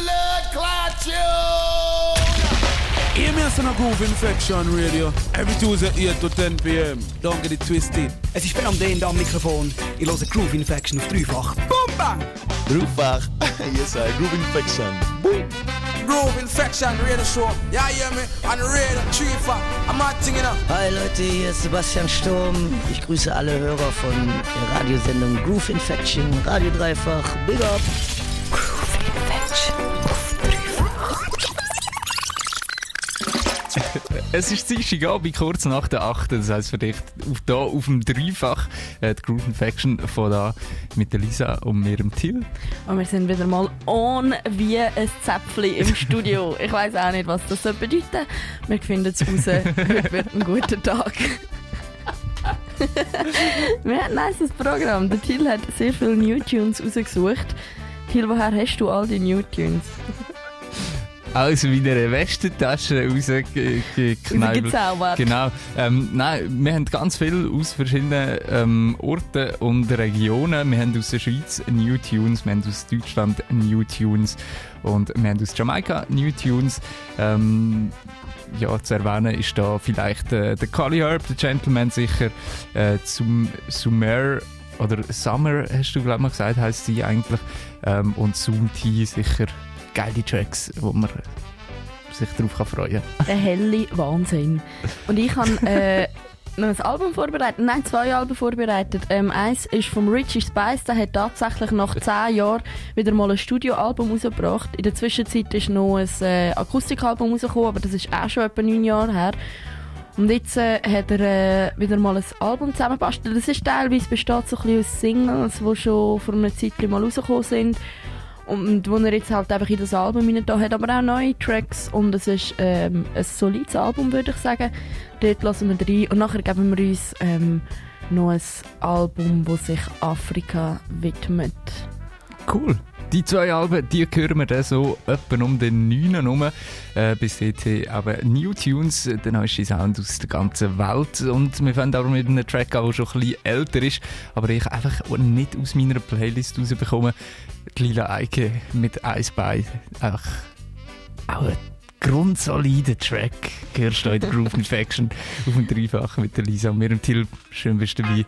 blood clot tune. Hear me on a Groove Infection Radio. Every Tuesday 8 to 10 p.m. Don't get it twisted. Es ist Ben am D am Mikrofon. Ich höre Groove Infection auf dreifach. Boom, bang! Dreifach. yes, I Groove Infection. Boom. Groove Infection Radio Show. Yeah, hear me? On the radio, not thinking up. Hi Leute, hier ist Sebastian Sturm. Ich grüße alle Hörer von der Radiosendung Groove Infection, Radio Dreifach. Big up! Es ist Dienstagabend, kurz nach der 8. Das heisst für dich auf, da auf dem Dreifach äh, die Groove Infection von da mit der Lisa und mir dem Till. Und wir sind wieder mal on wie ein Zäpfchen im Studio. Ich weiß auch nicht, was das soll bedeuten Wir finden es raus. Heute wird ein guter Tag. wir haben ein nices Programm. Der Till hat sehr viele New Tunes rausgesucht. Till, woher hast du all die New Tunes? Aus meiner Westentasche rausgeknallt. Genau. Ähm, nein, wir haben ganz viel aus verschiedenen ähm, Orten und Regionen. Wir haben aus der Schweiz New Tunes, wir haben aus Deutschland New Tunes und wir haben aus Jamaika New Tunes. Ähm, ja, zu erwähnen ist da vielleicht äh, der Cully Herb, der Gentleman sicher, äh, zum Sumer oder Summer, hast du glaube ich mal gesagt, heisst sie eigentlich. Ähm, und Zoom T sicher geile Tracks, wo man sich darauf freuen kann. Der helle Wahnsinn. Und ich habe äh, noch ein Album vorbereitet, nein, zwei Alben vorbereitet. Ähm, eins ist vom Richie Spice, der hat tatsächlich nach zehn Jahren wieder mal ein Studioalbum rausgebracht. In der Zwischenzeit ist noch ein äh, Akustikalbum rausgekommen, aber das ist auch schon etwa neun Jahre her. Und jetzt äh, hat er äh, wieder mal ein Album zusammengebastelt. Das ist teilweise besteht so ein bisschen aus Singles, die schon vor einer Zeit mal rausgekommen sind. Und wo er jetzt halt einfach in das Album hinein hat, aber auch neue Tracks. Und es ist ähm, ein solides Album, würde ich sagen. Dort lassen wir rein. Und nachher geben wir uns ähm, noch ein Album, das sich Afrika widmet. Cool. Die zwei Alben, die hören wir dann so etwa um den 9. herum. Äh, bis dahin aber New Tunes, der neueste Sound aus der ganzen Welt. Und wir fangen aber mit einem Track an, der schon ein bisschen älter ist, aber ich einfach nicht aus meiner Playlist rausbekomme. Die Lila Eike mit Ice By. Einfach auch ein grundsolider Track. Gehörst du in Groove Infection auf dem Dreifach mit der Lisa und mir im Till. Schön bist du dabei.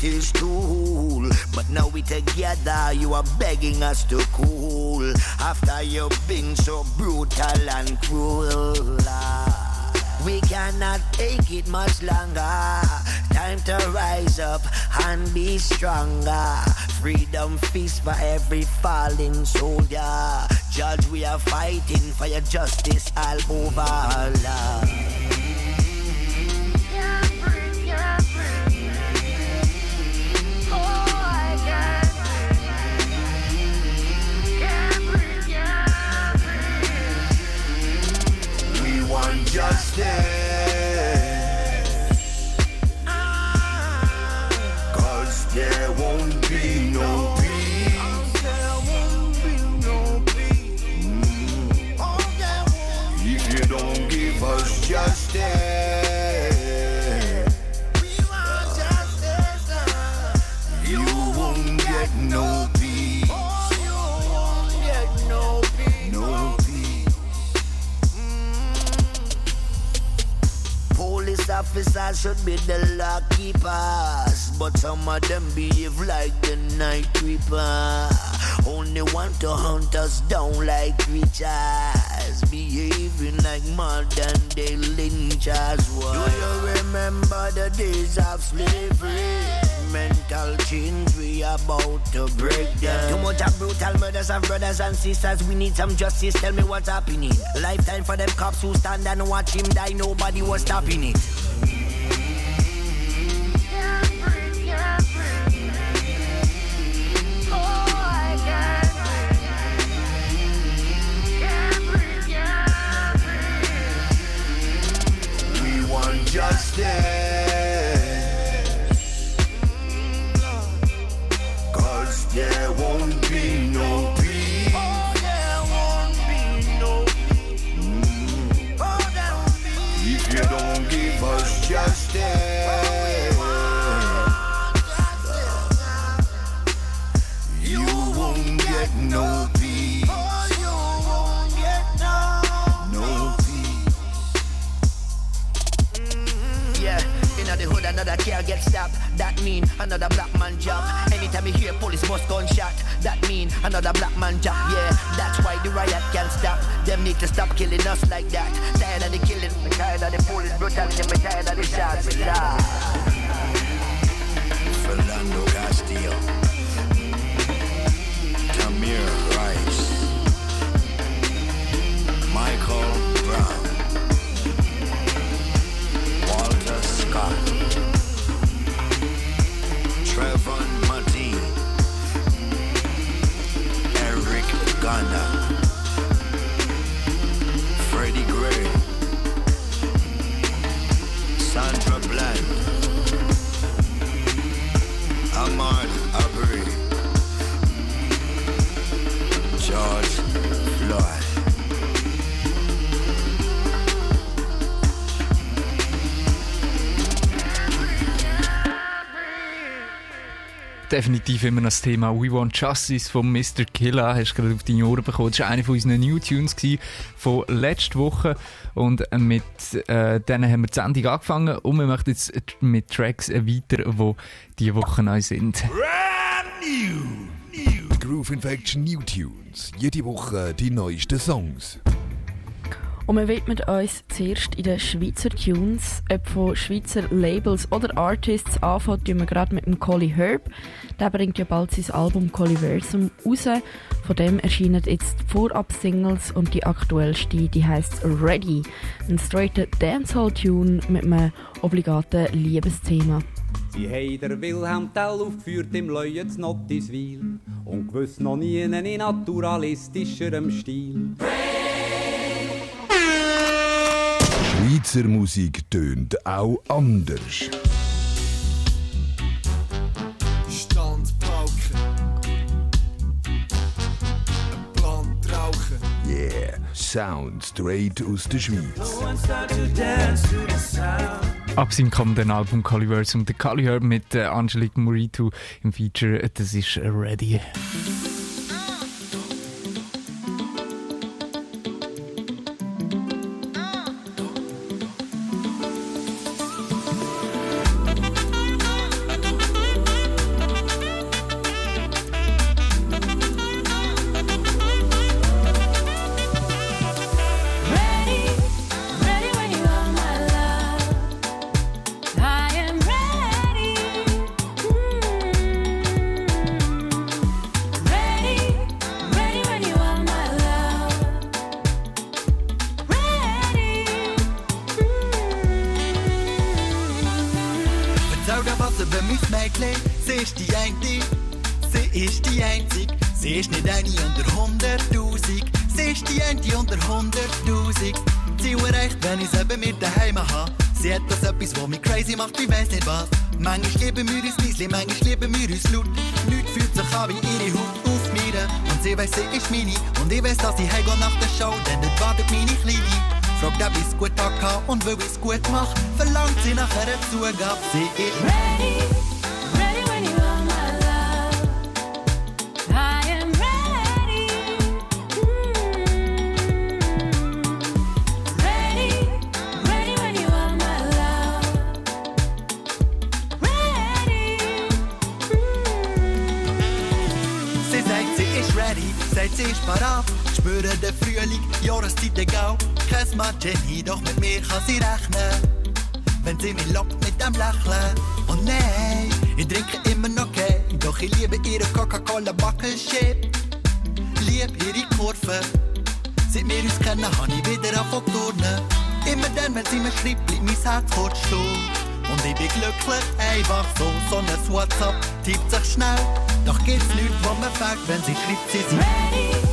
Greatest tool. But now we together, you are begging us to cool. After you've been so brutal and cruel. ah. We cannot take it much longer. Time to rise up and be stronger. Freedom feast for every fallen soldier. Judge, we are fighting for your justice all over. Lord. Should be the law keepers, but some of them behave like the night creeper. Only want to hunt us down like creatures, behaving like modern day lynchers. Do you remember the days of slavery? Mental change we about to break down. Too much of brutal murders of brothers and sisters. We need some justice. Tell me what's happening. Lifetime for them cops who stand and watch him die. Nobody was stopping it. Definitiv immer noch das Thema We Want Justice von Mr. Killa. Hast du gerade auf deine Ohren bekommen. Das war einer von unseren New Tunes von letzter Woche. Und mit äh, denen haben wir die Sendung angefangen. Und wir machen jetzt mit Tracks weiter, die diese Woche neu sind. Groove Infection New Tunes. Jede Woche die neuesten Songs. Und wir widmen uns zuerst in den Schweizer Tunes, ob von Schweizer Labels oder Artists. Anfangen tun wir gerade mit dem Colly Herb. Der bringt ja bald sein Album Colliversum raus. Von dem erscheinen jetzt die Vorab-Singles und die aktuellste, die heißt Ready. Ein straighter Dancehall-Tune mit einem obligaten Liebesthema. Sie haben der Wilhelm Tell aufgeführt im Leuen zu Nottiswil und gewiss noch nie in naturalistischerem Stil. Schweizer Musik tönt auch anders. Standpauken. Ein Plan rauchen. Yeah, Sound straight aus der Schweiz. Ab seinem kommenden Album Caliversum, der Cali mit äh, Angelique Morito im Feature, äh, das ist äh, Ready. Sie ist nicht eine unter hunderttausend. Sie ist die eine unter hunderttausend. Ziel erreicht, wenn ich's eben mit daheim habe. Sie hat das etwas, was mich crazy macht, ich weiss nicht was. Manchmal lieben wir uns leise, manchmal lieben wir uns laut. Nichts fühlt sich an wie ihre Haut auf mir. Und sie weiss, sie ist meine. Und ich weiss, dass ich heimgehe nach der Show, denn dort wartet meine Kleine. Fragt, ob ich's gut kann und will ich's gut mach. Verlangt sie nach einer Zugabe, sie ist ready sie rechnen. Wenn sie mich lockt mit dem Lächeln. Und nein, ich trinke immer noch kein. Doch ich liebe ihre Coca-Cola Buckelship. Lieb ihre Kurven. Seit wir uns kennen, habe ich wieder zu turnen. Immer dann, wenn sie mir schreibt, bleibt mein Herz kurz stehen. Und ich bin glücklich, einfach so, so ein WhatsApp tippt sich schnell. Doch gibt's nichts, was mir fehlt, wenn sie schreibt, sie sind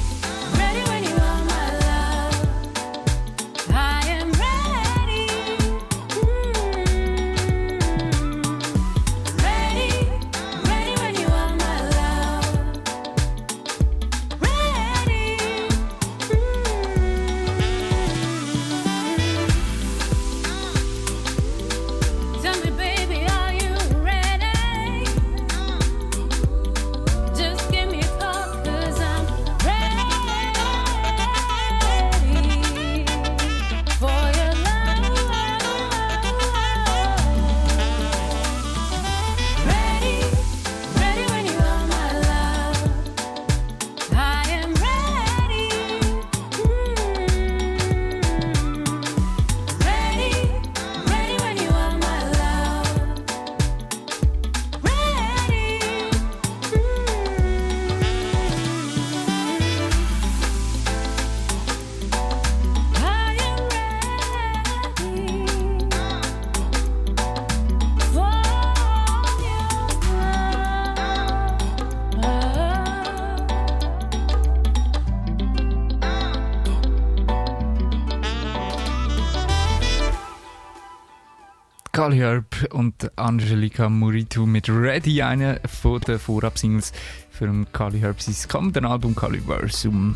Cali Herb und Angelika Muritu mit Ready, eine von den Vorab-Singles für den Cali Herb sein kommenden Album Caliversum.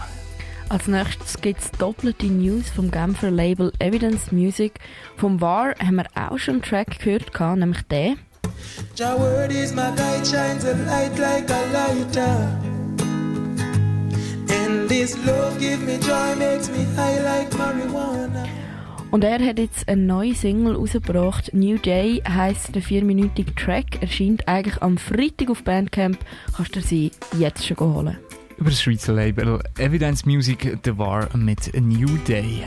Als nächstes gibt es doppelte News vom Genfer Label Evidence Music. Vom War haben wir auch schon einen Track gehört, nämlich den. Your word is my guide, shines a light like a lighter. And this love give me joy, makes me high like marijuana. Und er hat jetzt eine neue Single rausgebracht. New Day heisst der vierminütige Track. Erscheint eigentlich am Freitag auf Bandcamp. Kannst du sie jetzt schon holen. Über das Schweizer Label Evidence Music The War mit A New Day.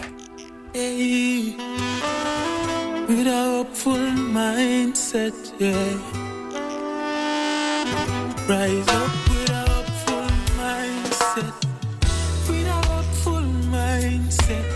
Hey, with a hopeful mindset, yeah. Rise up with a hopeful mindset. With a hopeful mindset.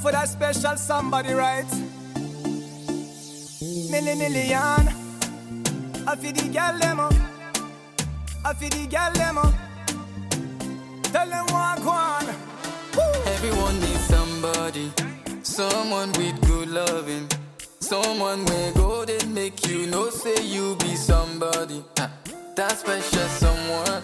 For that special somebody, right? Milli million. I feel the gal demo. I feel the gal demo. Tell them go on. Everyone needs somebody, someone with good loving, someone where go they make you know say you be somebody. Ah, That special someone,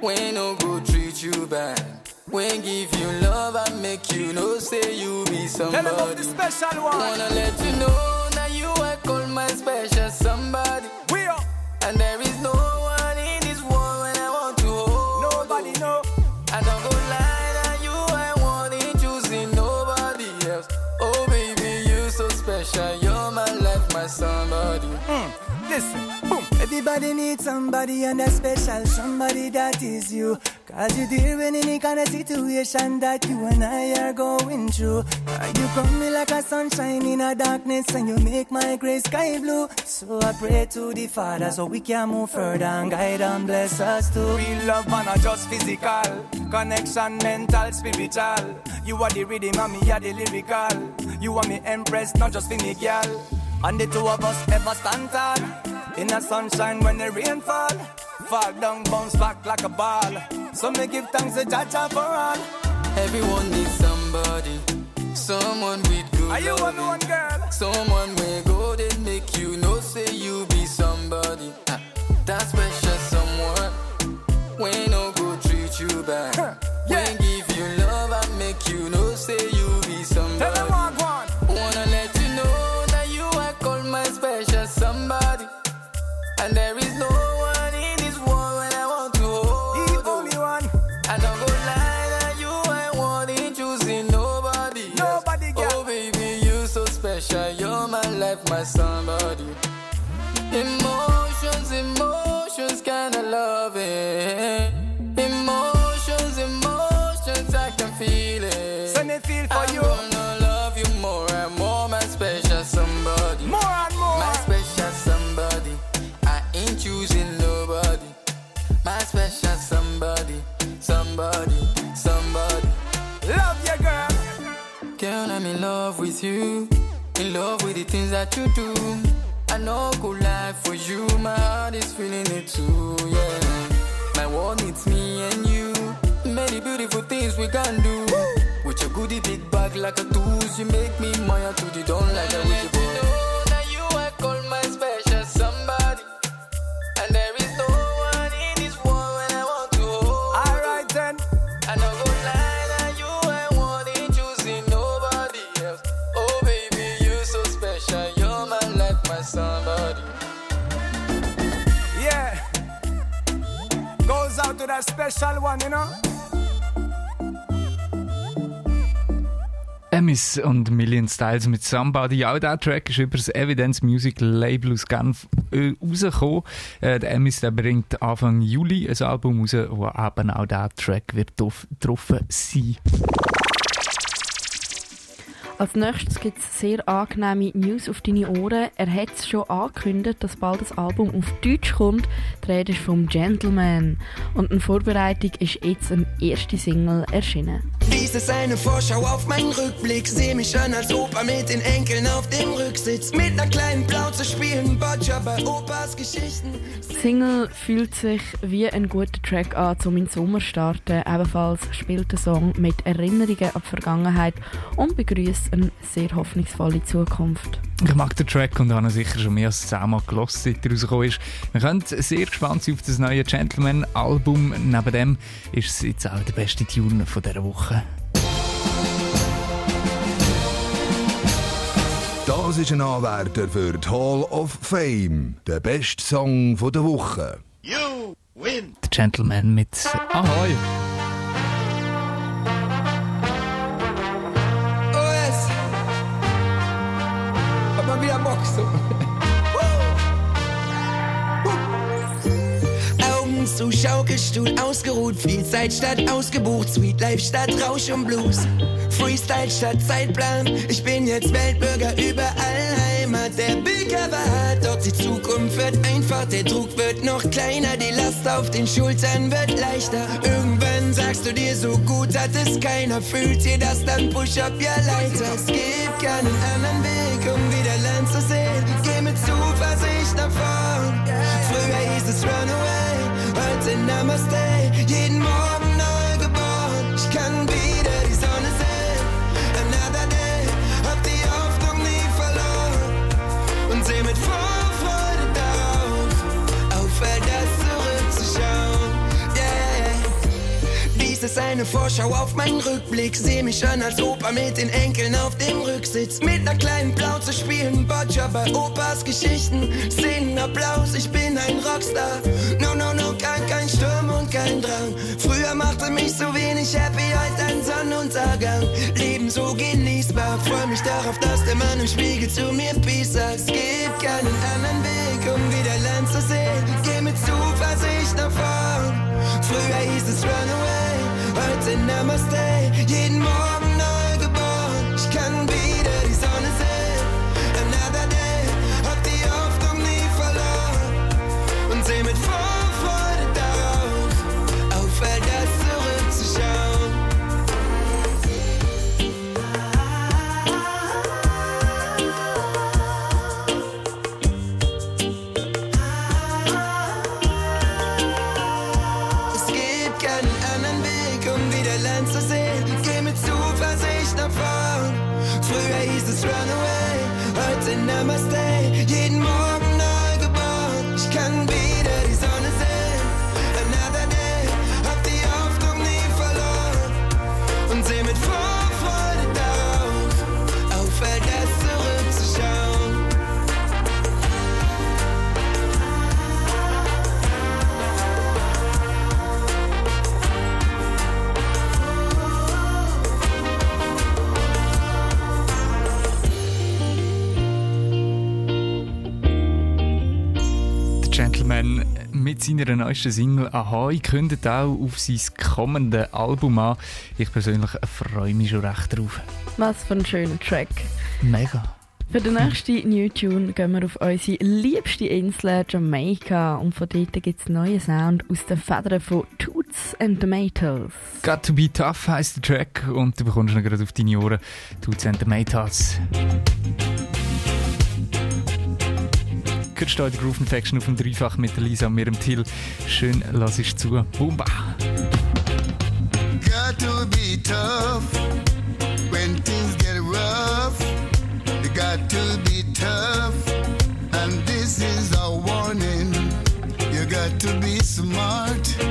when no go treat you bad, when give you love and make you know say you be Tell somebody. them about the special one. Wanna let you know that you are called my special somebody. We are. And there is no one in this world when I want to hold. Nobody know. I don't go lie that you I want in choosing nobody else. Oh baby, you so special. You're my life, my somebody. Hmm, listen, boom. Everybody needs somebody and a special somebody that is you. Cause you deal with any kind of situation that you and I are going through. You come me like a sunshine in a darkness and you make my gray sky blue. So I pray to the Father so we can move further and guide and bless us too. Real love and not just physical. Connection mental, spiritual. You are the rhythm and me are the lyrical. You are me empress, not just for me. And the two of us ever stand tall In the sunshine when the rain fall Fall down, bounce back like a ball So me give thanks to Jaja for all Everyone needs somebody, someone with good Are you one one girl? Someone where go they make you know say you be somebody. Ah, That special someone, when no go treat you bad. My somebody. Emotions, emotions, kinda love it. Emotions, emotions, I can feel it. Send it feel for I'm you. gonna love you more and more, my special somebody. More and more. My special somebody. I ain't choosing nobody. My special somebody. Somebody. Somebody. Love you, girl. Girl, I'm in love with you. In love with the things that you do. I know good life for you. My heart is feeling it too, yeah. My world needs me and you. Many beautiful things we can do. With your goodie big bag like a tools, you make me mine to the dawn like a wicked boy. That special one, you know. Emis und Million Styles mit Somebody. Auch dieser Track ist über das Evidence Music Label aus Genf äh, rausgekommen. Äh, der Emis der bringt Anfang Juli ein Album raus, wo eben auch dieser Track wird drauf, sein. Als nächstes gibt es sehr angenehme News auf deine Ohren. Er hat es schon angekündigt, dass bald das Album auf Deutsch kommt. Die Rede ist vom Gentleman. Und in Vorbereitung ist jetzt eine erste Single erschienen. Dies ist eine Vorschau auf meinen Rückblick. Seh mich an als Opa mit den Enkeln auf dem Rücksitz. Mit einer kleinen Plauze spielen Boccia bei Opas Geschichten. Die Single fühlt sich wie ein guter Track an, um in den Sommer zu starten. Ebenfalls spielt der Song mit Erinnerungen an die Vergangenheit und begrüßt eine sehr hoffnungsvolle Zukunft. Ich mag den Track und habe ihn sicher schon mehr als zehnmal gehört, seit er rausgekommen ist. Wir können sehr gespannt sein auf das neue Gentleman-Album. Neben dem ist es jetzt auch der beste Tune von dieser Woche. Das ist ein Anwärter für die Hall of Fame. Der beste Song von der Woche. You win! Der Gentleman mit Ahoi. Zu Schaukelstuhl ausgeruht, viel Zeit statt ausgebucht, Sweet Life statt Rausch und Blues. Freestyle statt Zeitplan, ich bin jetzt Weltbürger überall Heimat. Der Big Cover hat, doch die Zukunft wird einfach, der Druck wird noch kleiner, die Last auf den Schultern wird leichter. Irgendwann sagst du dir so gut, hat es keiner, fühlt ihr das, dann push up ja Leiter. Es gibt keinen anderen Weg, um wieder Land zu sehen. Geh mit Zuversicht nach vorn. Früher hieß es Runaway, Namaste. Jeden Morgen neu geboren. Ich kann wieder ist eine Vorschau auf meinen Rückblick. Seh mich an als Opa mit den Enkeln auf dem Rücksitz. Mit ner kleinen Plauze spielen Boccia bei Opas Geschichten. Szenen Applaus, ich bin ein Rockstar. No, no, no, kein, kein Sturm und kein Drang. Früher machte mich so wenig happy, heute ein Sonnenuntergang. Leben so genießbar. Freu mich darauf, dass der Mann im Spiegel zu mir Peace sagt. Es gibt keinen anderen Weg, um wieder Land zu sehen. Geh mit Zuversicht nach vorn. Früher hieß es Runaway, heute Namaste. Jeden Morgen seiner neuesten Single «Ahoi» kündet auch auf sein kommendes Album an. Ich persönlich freue mich schon recht drauf. Was für ein schöner Track. Mega. Für den nächsten New Tune gehen wir auf unsere liebste Insel Jamaica. und von dort gibt es neuen Sound aus den Federn von Toots and Tomatoes. «Got to be tough» heisst der Track und du bekommst ihn gerade auf deine Ohren. «Toots and Tomatoes». Dicker steht der Groove Infection auf dem Dreifach mit Lisa und mir im Till. Schön, lass ich zu. Bumba! Got to be tough when things get rough. You got to be tough, and this is a warning. You got to be smart.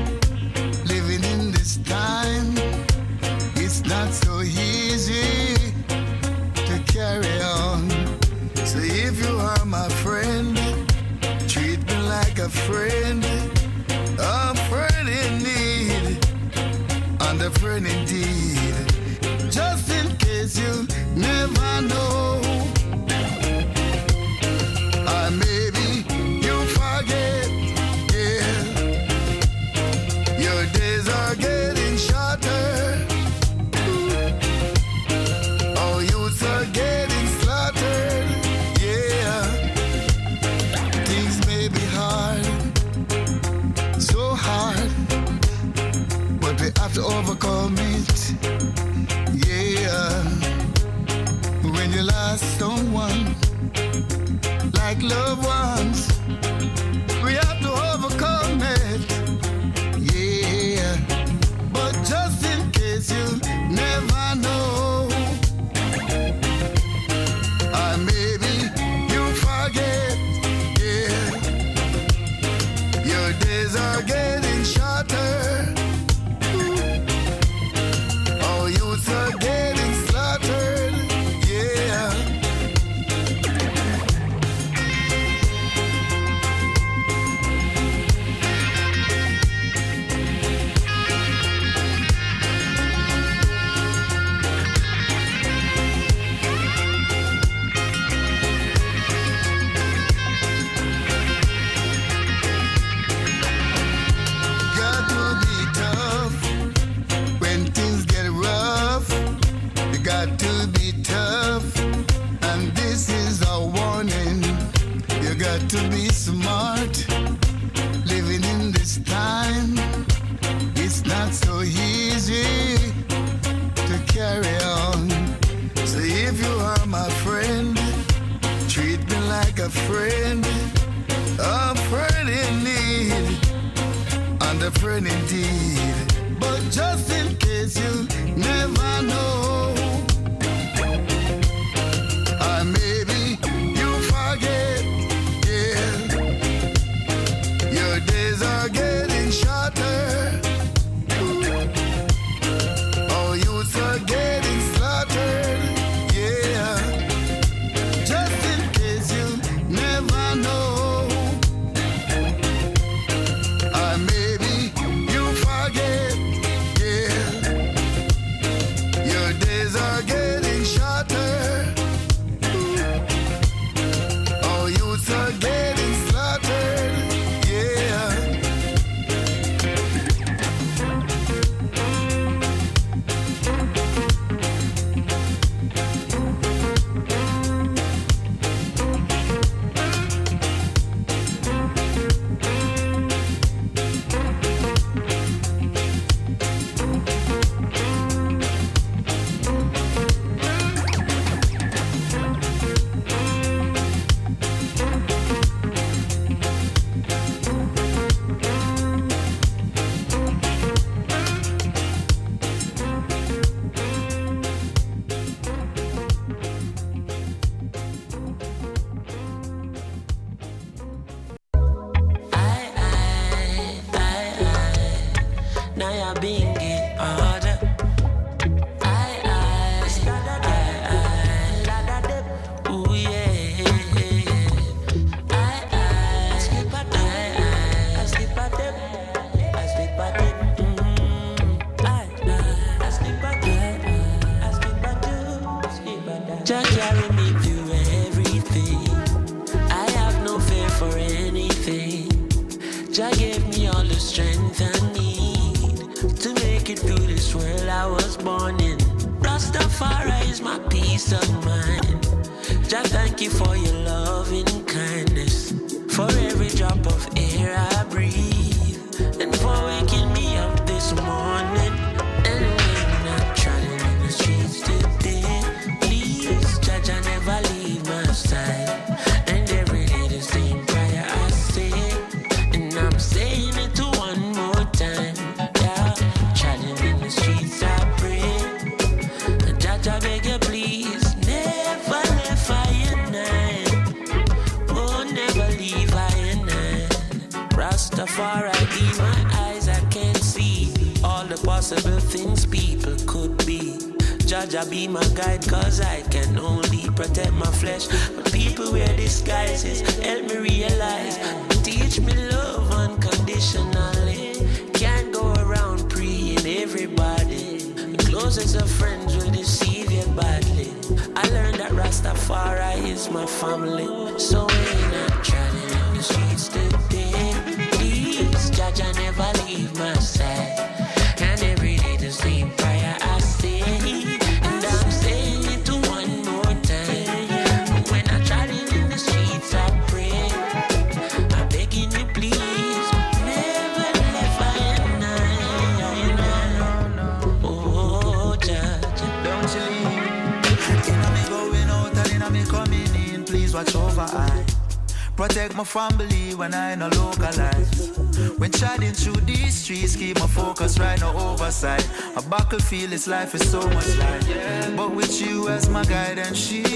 Battlefield, this life is so much light. But with you as my guide and shield,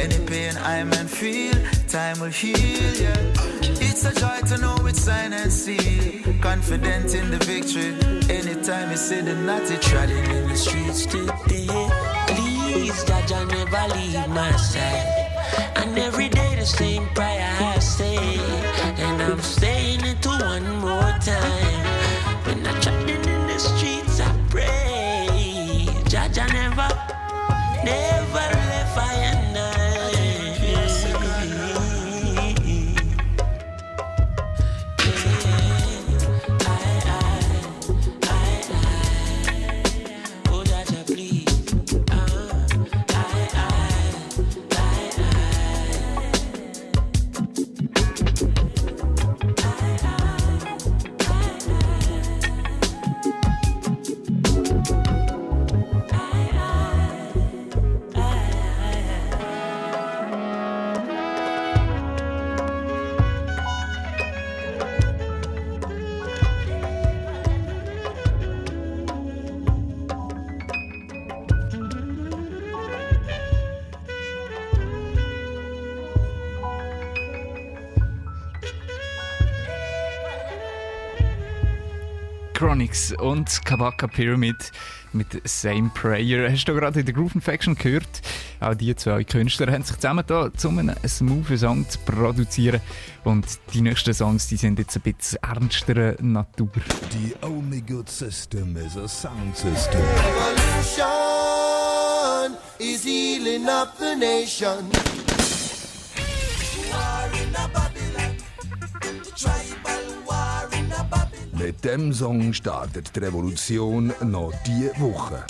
any pain I man feel, time will heal. Yeah. It's a joy to know it's sign and seal. Confident in the victory. Anytime you see the natty trotting in the streets today. Please, Judge, I never leave my side. And every day the same prayer I say. And I'm und Kabaka Pyramid mit Same Prayer. Hast du gerade in der Groove Infection gehört? Auch die zwei Künstler haben sich zusammen da, um einen smoothen Song zu produzieren. Und die nächsten Songs die sind jetzt ein bisschen ernsterer Natur. The only good system is a sound system. Revolution is healing up the nation. War in a Babylon, tribal war. Mit dem Song startet die Revolution noch diese Woche.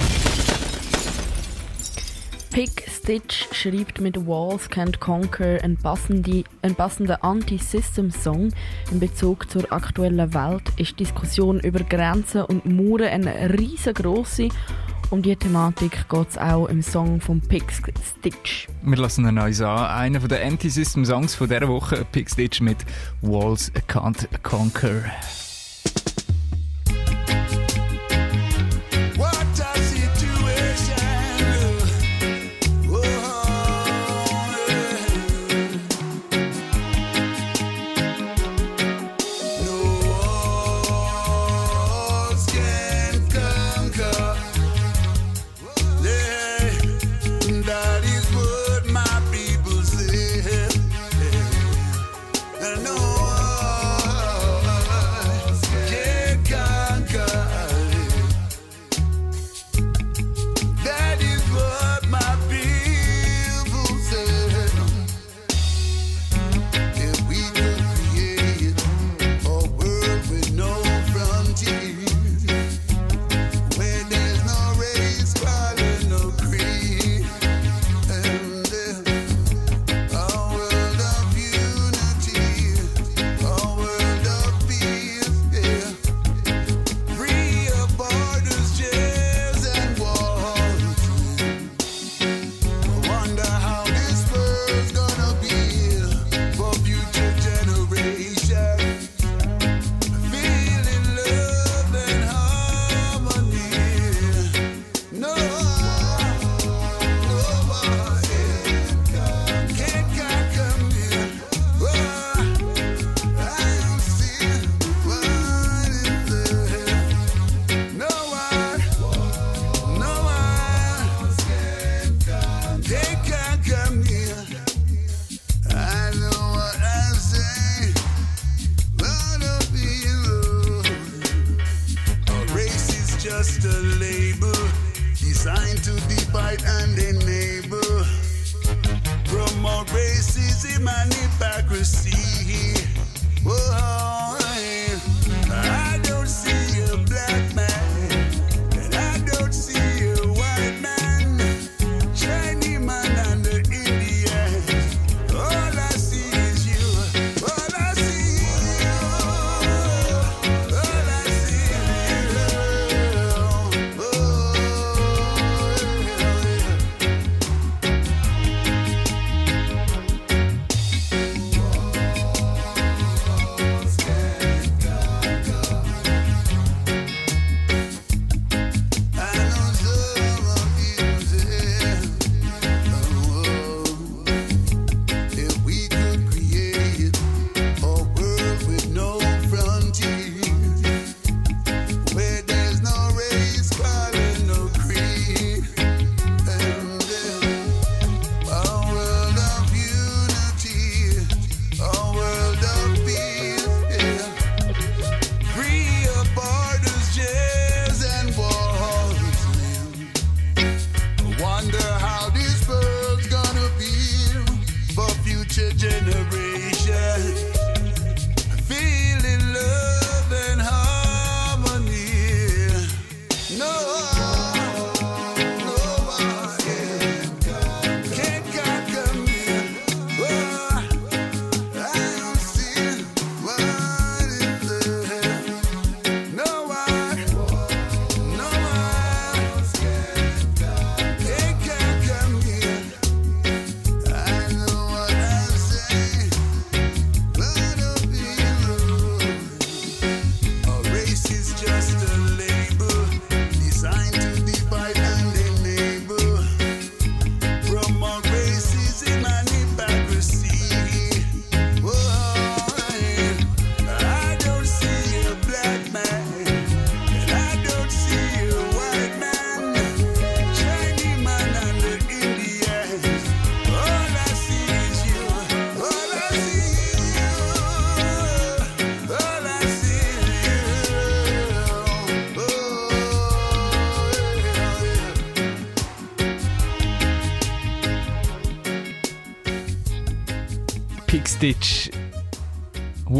Pick Stitch schreibt mit Walls Can't Conquer einen passenden, passenden Anti-System-Song. In Bezug zur aktuellen Welt ist die Diskussion über Grenzen und Mauern eine riesengroße. Um diese Thematik geht es auch im Song von Pick Stitch. Wir lassen ihn uns an. Einer der Anti-System-Songs von dieser Woche, Pig Stitch mit Walls Can't Conquer.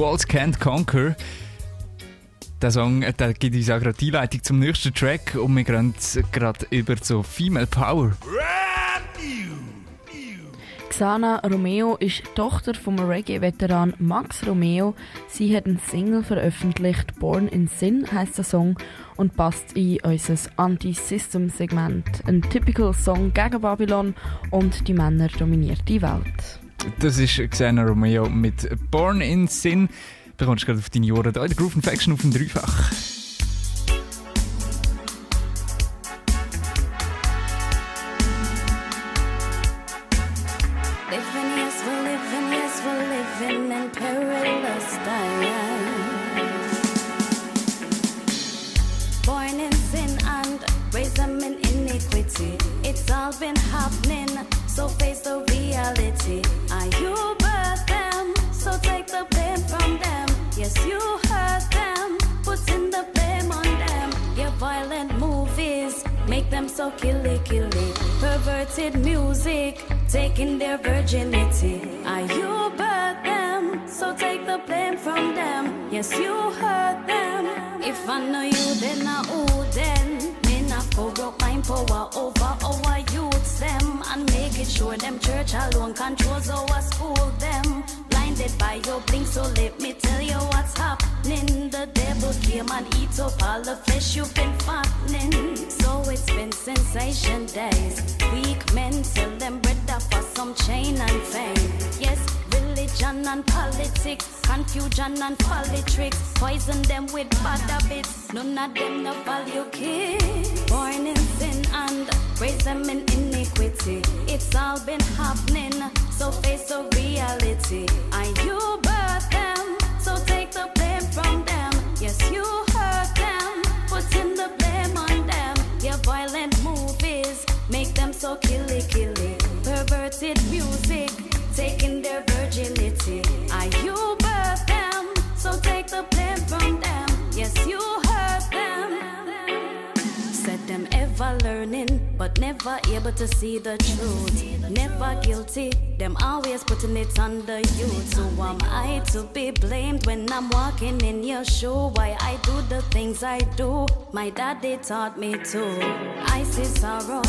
Walls Can't Conquer. Der Song äh, der gibt uns auch gerade die Einleitung zum nächsten Track und wir gehen gerade über zu Female Power. Xana Romeo ist Tochter vom Reggae-Veteran Max Romeo. Sie hat einen Single veröffentlicht, Born in Sin heißt der Song und passt in unser Anti-System-Segment. Ein typical Song gegen Babylon und die Männer dominiert die Welt. Das ist Xena Romeo mit Born in Sin. Bekommst gerade auf deine Ohren. Da in der Groove Faction auf dem Dreifach. Putting it the youth. So am I to be blamed when I'm walking in your shoe? Why I do the things I do? My daddy taught me to. I see sorrow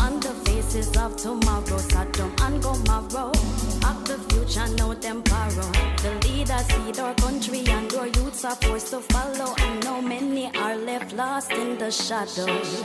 on the faces of tomorrow. Sodom and Gomorrah. Of the future, no them borrow. The leaders lead our country and our youths are forced to follow. And know many are left lost in the shadows.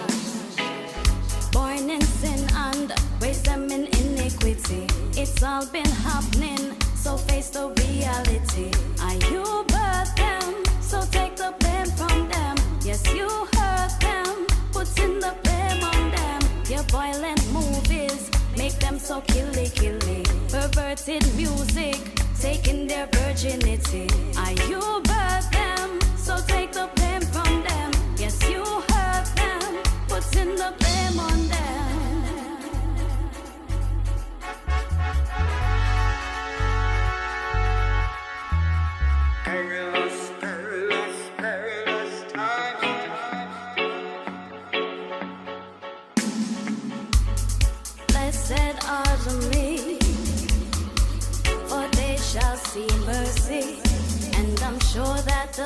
Born in sin and raised them in iniquity. It's all been happening, so face the reality. Are you birth them? So take the blame from them. Yes, you hurt them, putting the blame on them. Your violent movies make them so killy killy. Perverted music, taking their virginity. Are you birth them? So take the blame from them. Yes, you hurt them, putting the blame on them.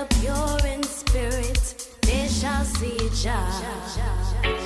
Pure in spirit, they shall see Jah.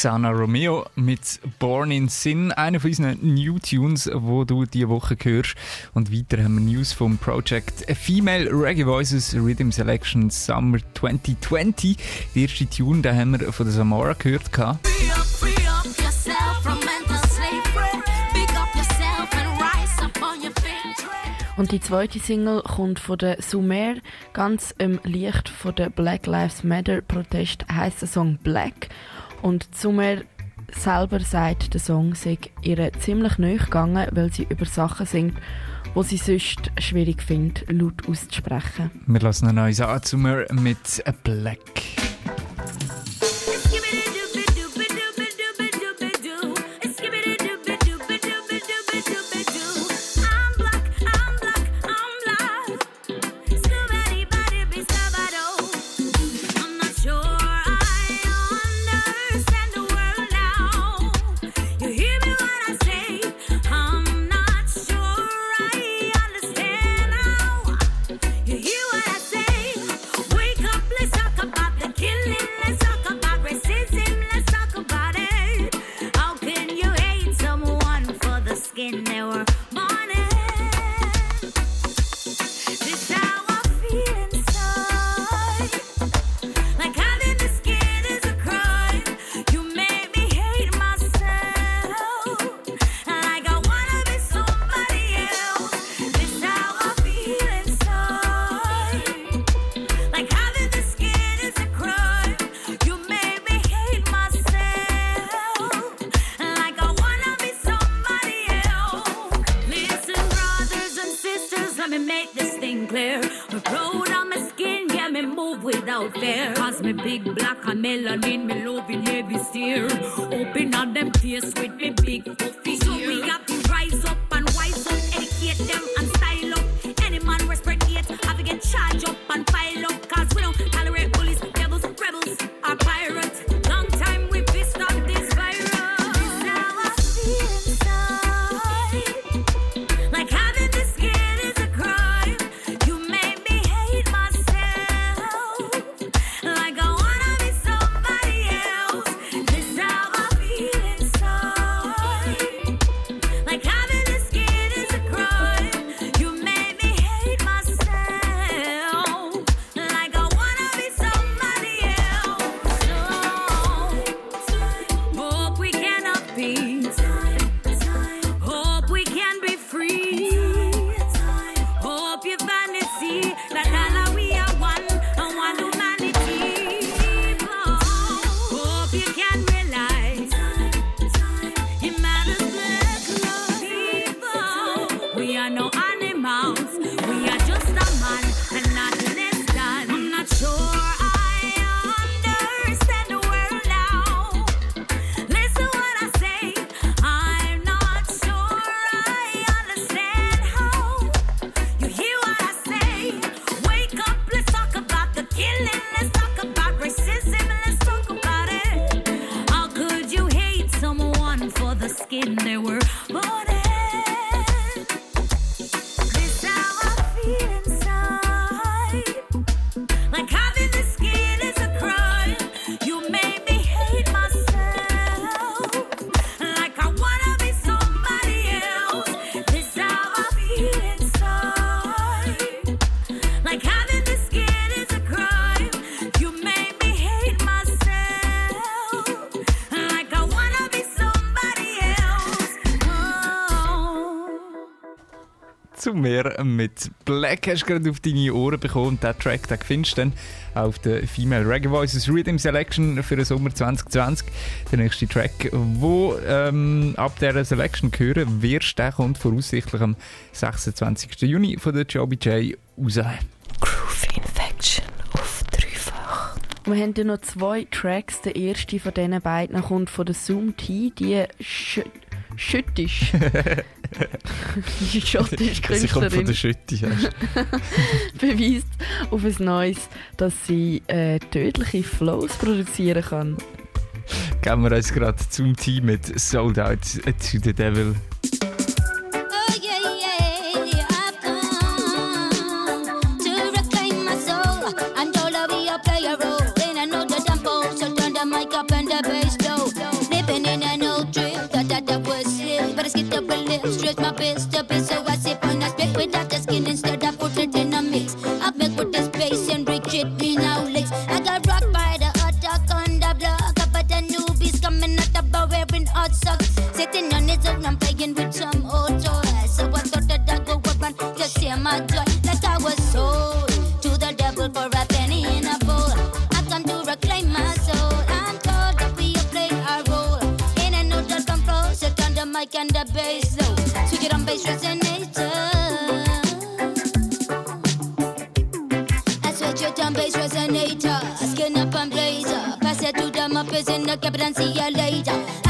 Xana Romeo mit Born in Sin, einer von unseren New Tunes, wo du diese Woche hörst. Und weiter haben wir News vom Project Female Reggae Voices Rhythm Selection Summer 2020. Die erste Tune, den haben wir von der Samara gehört. gehabt. Free up, free up yourself from mental slavery. Big up yourself and rise up on your feet. Und die zweite Single kommt von der Sumer, ganz im Licht von der Black Lives Matter Protest heißt der Song Black. Und Sumer selber sagt, der Song sei ihr ziemlich nahe gegangen, weil sie über Sachen singt, wo sie sonst schwierig findet, laut auszusprechen. Wir lassen ein neues Anzimmer mit Black. Fear. Cause me big black and melanin, me loving heavy steer. Open up them face with Raummeer mit Black hast du gerade auf deine Ohren bekommen. Der Track den findest du dann auf der Female Reggae Voices Rhythm Selection für den Sommer 2020. Der nächste Track, wo ähm, ab dieser Selection gehören wirst, der kommt voraussichtlich am 26. Juni von der Joby J raus. Groove Infection auf dreifach. Wir haben hier noch zwei Tracks. Der erste von diesen beiden kommt von der Zoom T, die sch schüttisch. die schottische Künstlerin. Sie kommt von der Schütte, Beweist auf ein Neues, dass sie äh, tödliche Flows produzieren kann. Geben wir uns gerade zum Team mit Sold Out to the Devil. split my best up so I sip on a split without the skin instead I put it in a mix. I built with the space and break me now licks. I got rocked by the hot dog on the block, but the newbies coming out the bar wearing hot socks, sitting on his own. I'm playing with some old toys, so I thought the dog would go up and just share my joy. Like I was sold to the devil for a penny in a bowl. I come to reclaim my soul. I'm told that we play our role in an adult control, so on the mic and the bass. Asking up and blazer. Pass it to them up, in the cabin and see you later.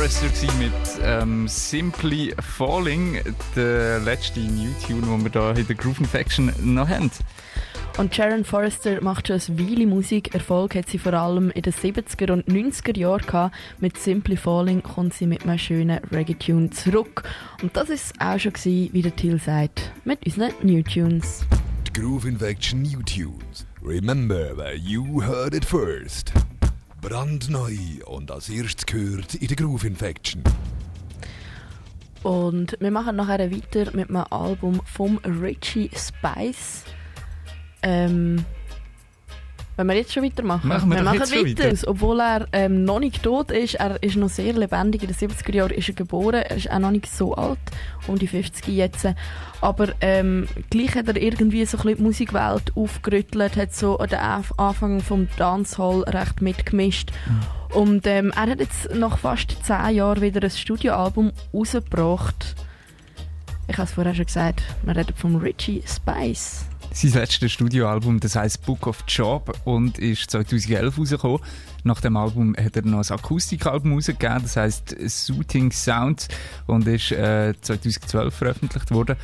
Forrester mit ähm, Simply Falling, der letzte New Tune, den wir hier in der Groove Infection noch haben. Und Sharon Forrester macht schon eine Weile Musik. Erfolg hat sie vor allem in den 70er und 90er Jahren gehabt. Mit Simply Falling kommt sie mit einem schönen Reggae-Tune zurück. Und das ist auch schon gewesen, wie der Till sagt, mit unseren New Tunes. Die Groove Infection New Tunes. Remember where you heard it first. Brandneu und als erstes gehört in der Groove Infection. Und wir machen nachher weiter mit einem Album vom Richie Spice. Ähm, wenn wir jetzt schon weitermachen? Machen wir doch machen weiter. weiter. Obwohl er ähm, noch nicht tot ist, er ist noch sehr lebendig. In den 70er Jahren ist er geboren. Er ist auch noch nicht so alt, um die 50 jetzt. Aber ähm, gleich hat er irgendwie so ein bisschen die Musikwelt aufgerüttelt, hat so an den Anf- Anfang vom Dancehall recht mitgemischt. Und ähm, er hat jetzt nach fast 10 Jahren wieder ein Studioalbum rausgebracht. Ich habe es vorher schon gesagt, wir reden von Richie Spice. Sein letztes Studioalbum, das heißt Book of Job und ist 2011 rausgekommen. Nach dem Album hat er noch ein Akustikalbum rausgegeben, das heißt Soothing Sounds und ist äh, 2012 veröffentlicht worden.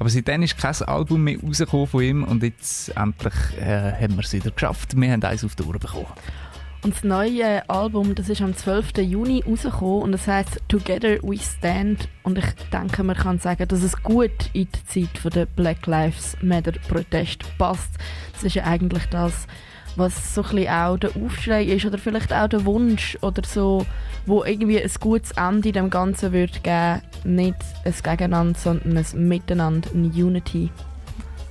Aber seitdem ist kein Album mehr rausgekommen von ihm und jetzt endlich äh, haben wir es wieder geschafft. Wir haben eins auf die Ohren bekommen. Und das neue Album, das ist am 12. Juni rausgekommen und das heißt Together We Stand. Und ich denke, man kann sagen, dass es gut in die Zeit der Black Lives Matter Protest passt. Das ist ja eigentlich das, was so ein auch der Aufschrei ist oder vielleicht auch der Wunsch oder so, wo irgendwie ein gutes Ende dem Ganzen wird geben. Nicht ein Gegeneinander, sondern ein Miteinander, eine Unity.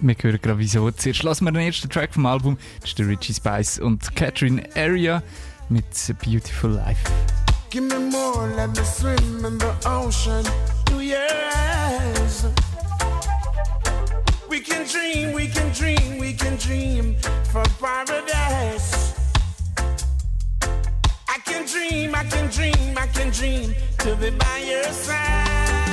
Wir hören gerade wieso. Zuerst lassen wir den ersten Track vom Album. Das ist der Richie Spice und Catherine Area mit Beautiful Life. Give me more, let me swim in the ocean your eyes. We can dream, we can dream, we can dream for paradise. I can dream, I can dream, I can dream to be by your side.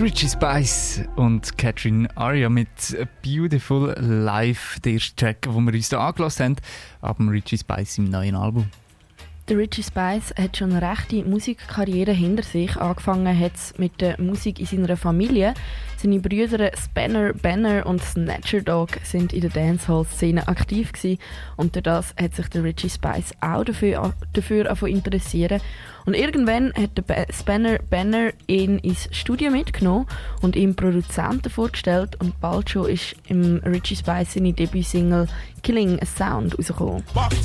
Richie Spice und Catherine Aria mit Beautiful Life, der erste Track, den wir uns hier angelassen haben, ab dem Richie Spice im neuen Album. Der Richie Spice hat schon eine rechte Musikkarriere hinter sich. Angefangen hat es mit der Musik in seiner Familie. Seine Brüder Spanner, Banner und Snatcher Dog sind in der Dancehall-Szene aktiv gewesen. und das hat sich der Richie Spice auch dafür, dafür davon interessieren. Und irgendwann hat der Spanner Banner ihn ins Studio mitgenommen und ihm Produzenten vorgestellt und bald schon ist im Richie Spice seine Debütsingle Killing a Sound rausgekommen. box.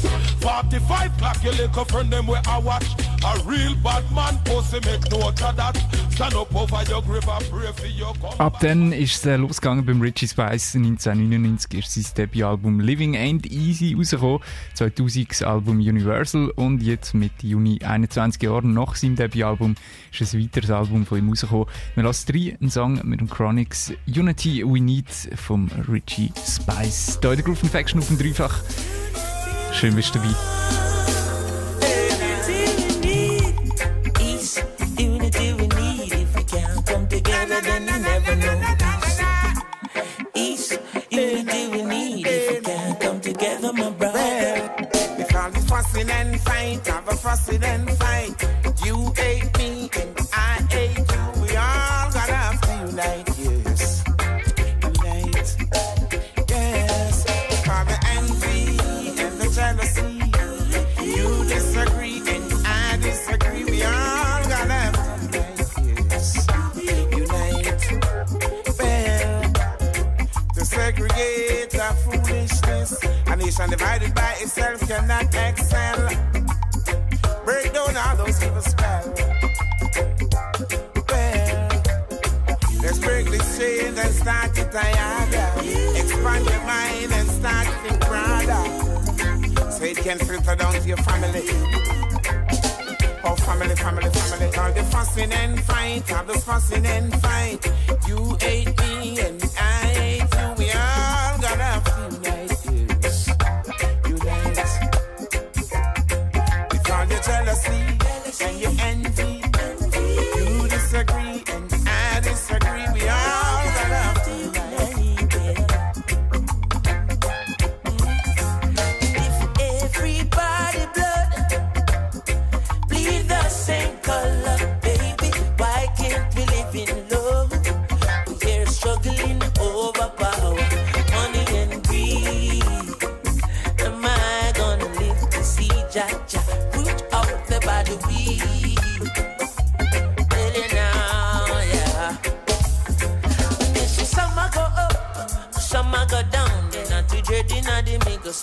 45 clock, your little friend them where I watch. A real bad man, pussy make note of that. Stand up over your grave and pray for your come. Ab dann ist es äh, losgegangen beim Richie Spice. 1999 ist sein Debütalbum Living Ain't Easy rausgekommen. 2000 das Album Universal und jetzt mit Juni 21 Jahren nach seinem Debütalbum ist ein weiteres Album von ihm rausgekommen. Wir lassen drei einen Song mit dem Chronics Unity We Need vom Richie Spice. Der Groove Infection auf dem Dreifach. Schön bist du dabei. Fussing and fight. You hate me and I hate you. We all gotta to unite, yes. Unite, yes. For the envy and the jealousy. You disagree and I disagree. We all gotta to unite, yes. Unite. Well, to segregate our foolishness. A nation divided by itself cannot excel. Break down all those evil spells. Well, let's break this chain and start it higher. Expand your mind and start to think broader. So it can filter down to your family. Oh, family, family, family. All the fussing and fight, all the fussing and fight. You hate me and I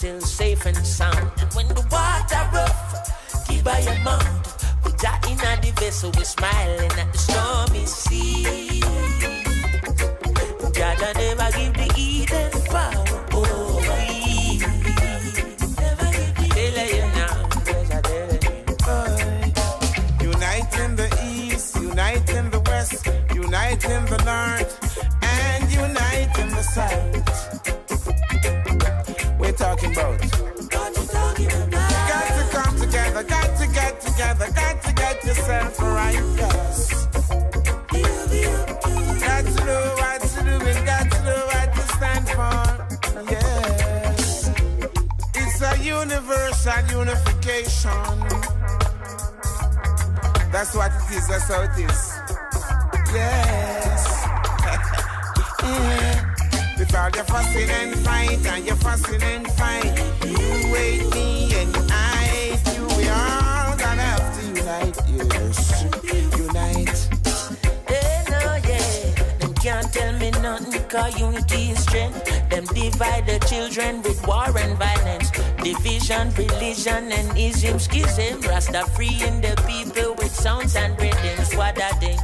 still safe and sound. And when the water rough, keep by your mouth. We got in the vessel, we're smiling at the stormy sea. Jaja never give the unification. That's what it is, that's how it is. Yes. yeah. With all your fussing and fight and your fussing and fight. You hate me and I hate you. We all gonna have to unite, yes. Unite. They know, yeah. Them can't tell me nothing, cause unity is strength. Them divide the children with war and violence. Division, religion, and ism, schism. Rasta freeing the people with sounds and rhythms. What I think.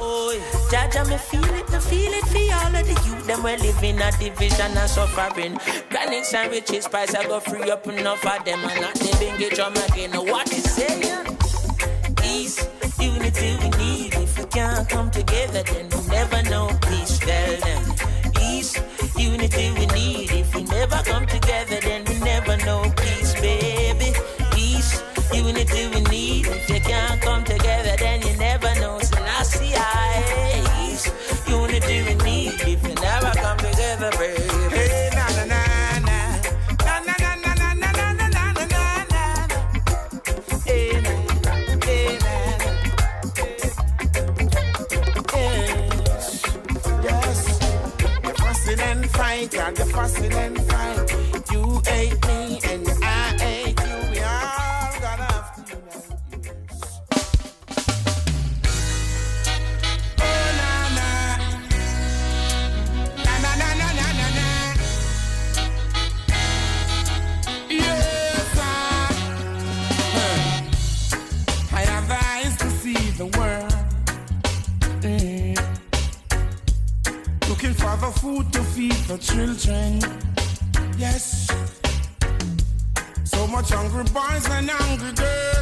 Oh, yeah. Jaja, me feel it, me feel it for all of the youth. Them we living a division and suffering. Granite and riches, price I go free up enough of them. And not they bring it drum again. What is saying? Peace, unity we need. If we can't come together, then we never know peace. Tell them. Unity we need. If we never come together, then we never know peace, baby. Peace, unity we need. If you can't come together, then children. Yes. So much hungry boys and hungry girls.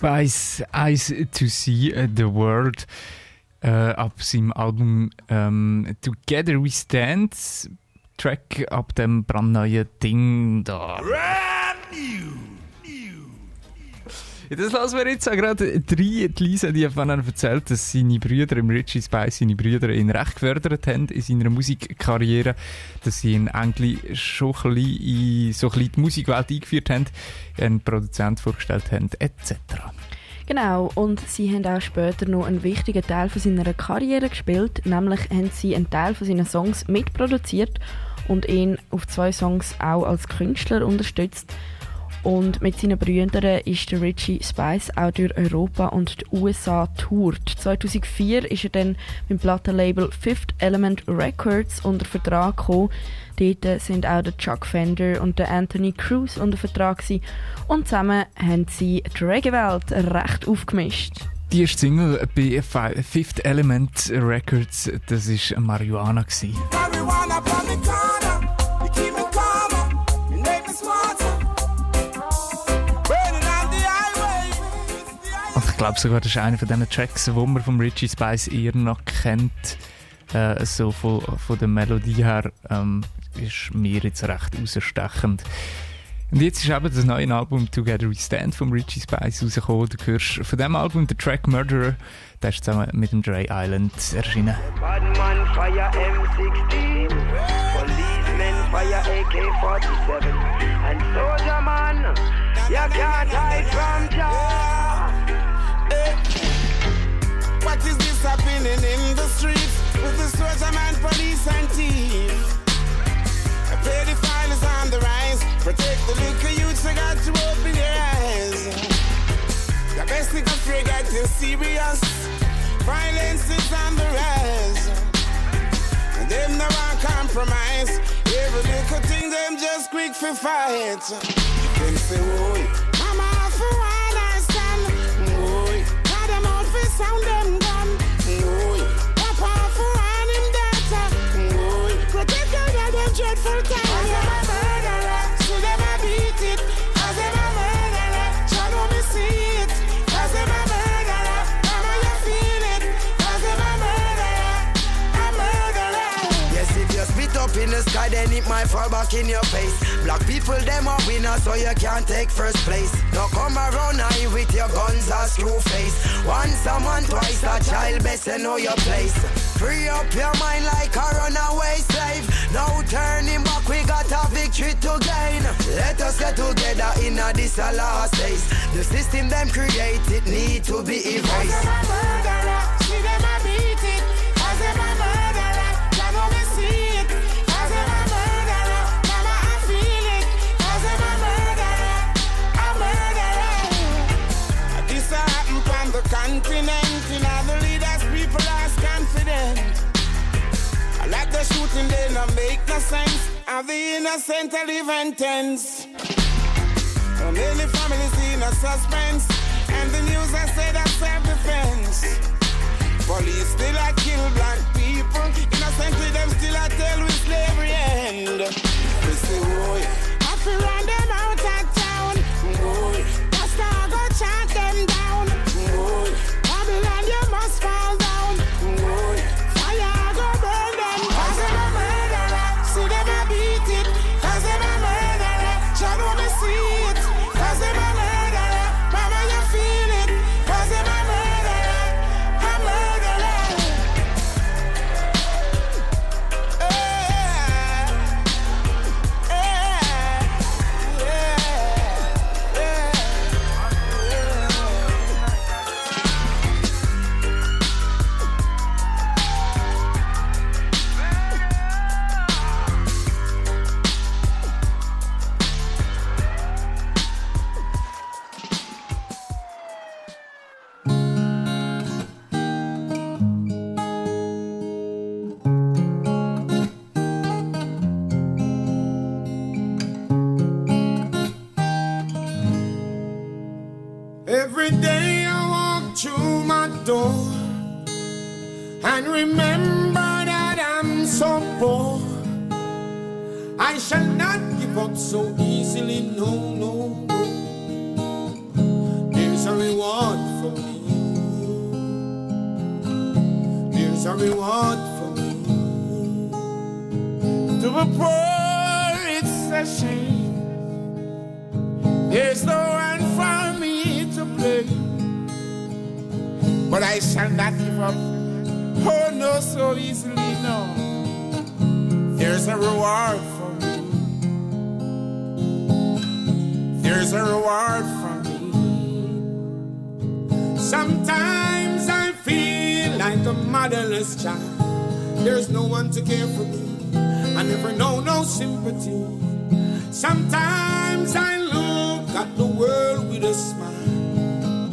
Spice Eyes to See uh, the World äh, ab seinem Album ähm, Together We Stand. Track ab dem brandneuen Ding da. Das lassen wir jetzt auch gerade drei. Lisa, die hat erzählt, dass seine Brüder im Richie Spice, seine Brüder ihn recht gefördert haben in seiner Musikkarriere, dass sie ihn eigentlich schon ein bisschen in so ein bisschen die Musikwelt eingeführt haben, einen Produzent vorgestellt haben, etc. Genau, und sie haben auch später noch einen wichtigen Teil von seiner Karriere gespielt, nämlich haben sie einen Teil von seinen Songs mitproduziert und ihn auf zwei Songs auch als Künstler unterstützt. Und mit seinen Brüdern ist der Richie Spice auch durch Europa und die USA tourt. 2004 ist er dann beim Plattenlabel Fifth Element Records unter Vertrag gekommen. Dort sind auch der Chuck Fender und der Anthony Cruz unter Vertrag gewesen. und zusammen haben sie die Reggae-Welt recht aufgemischt. Die erste Single bei Fi- Fifth Element Records, das war Marihuana. Gewesen. Glaube sogar, das ist einer von diesen Tracks, die man von Richie Spice eher noch kennt. Äh, so von, von der Melodie her ähm, ist mir jetzt recht rausstechend. Und jetzt ist eben das neue Album Together We Stand von Richie Spice rausgekommen. Du hörst von diesem Album den Track Murderer. Der ist zusammen mit dem Dre Island erschienen. Badman fire M16, policemen fire AK-47, and soldier man, you can't hide from Jah. What is this happening in the streets with the soldier man, police and team? Pay the is on the rise. Protect the little youths, you got to open your eyes. The best thing afraid getting serious. Violence is on the rise. And them no want compromise. Every little thing them just quick for fight. Them say, boy, Mama for one I stand. Boy, got them out for sound sky, it might fall back in your face. Black people, them are winners, so you can't take first place. Now come around here with your guns or screw face. Once someone, twice a child, best to know your place. Free up your mind like a runaway slave. No turning back, we got a victory to gain. Let us get together in a this a last days. The system them created need to be erased. The they don't make no sense. And the innocent are live tense. So many families in a suspense. And the news I say that self-defense. Police still a kill black people. Innocently them still a tell with slavery end. They say, boy, I feel shall not give up so easily, no, no, no. There's a reward for me. There's a reward for me. To the poor, it's a shame. There's no one for me to blame. But I shall not give up. Oh no, so easily, no. There's a reward there's a reward for me. Sometimes I feel like a motherless child. There's no one to care for me. I never know no sympathy. Sometimes I look at the world with a smile.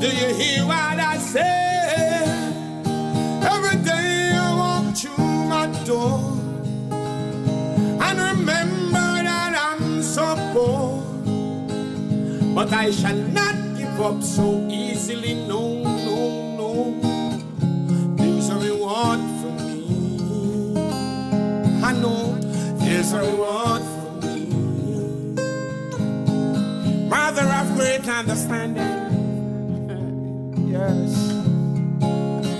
Do you hear what I say? But I shall not give up so easily, no, no, no. There's a reward for me. I know there's a reward for me. Mother of great understanding. Yes,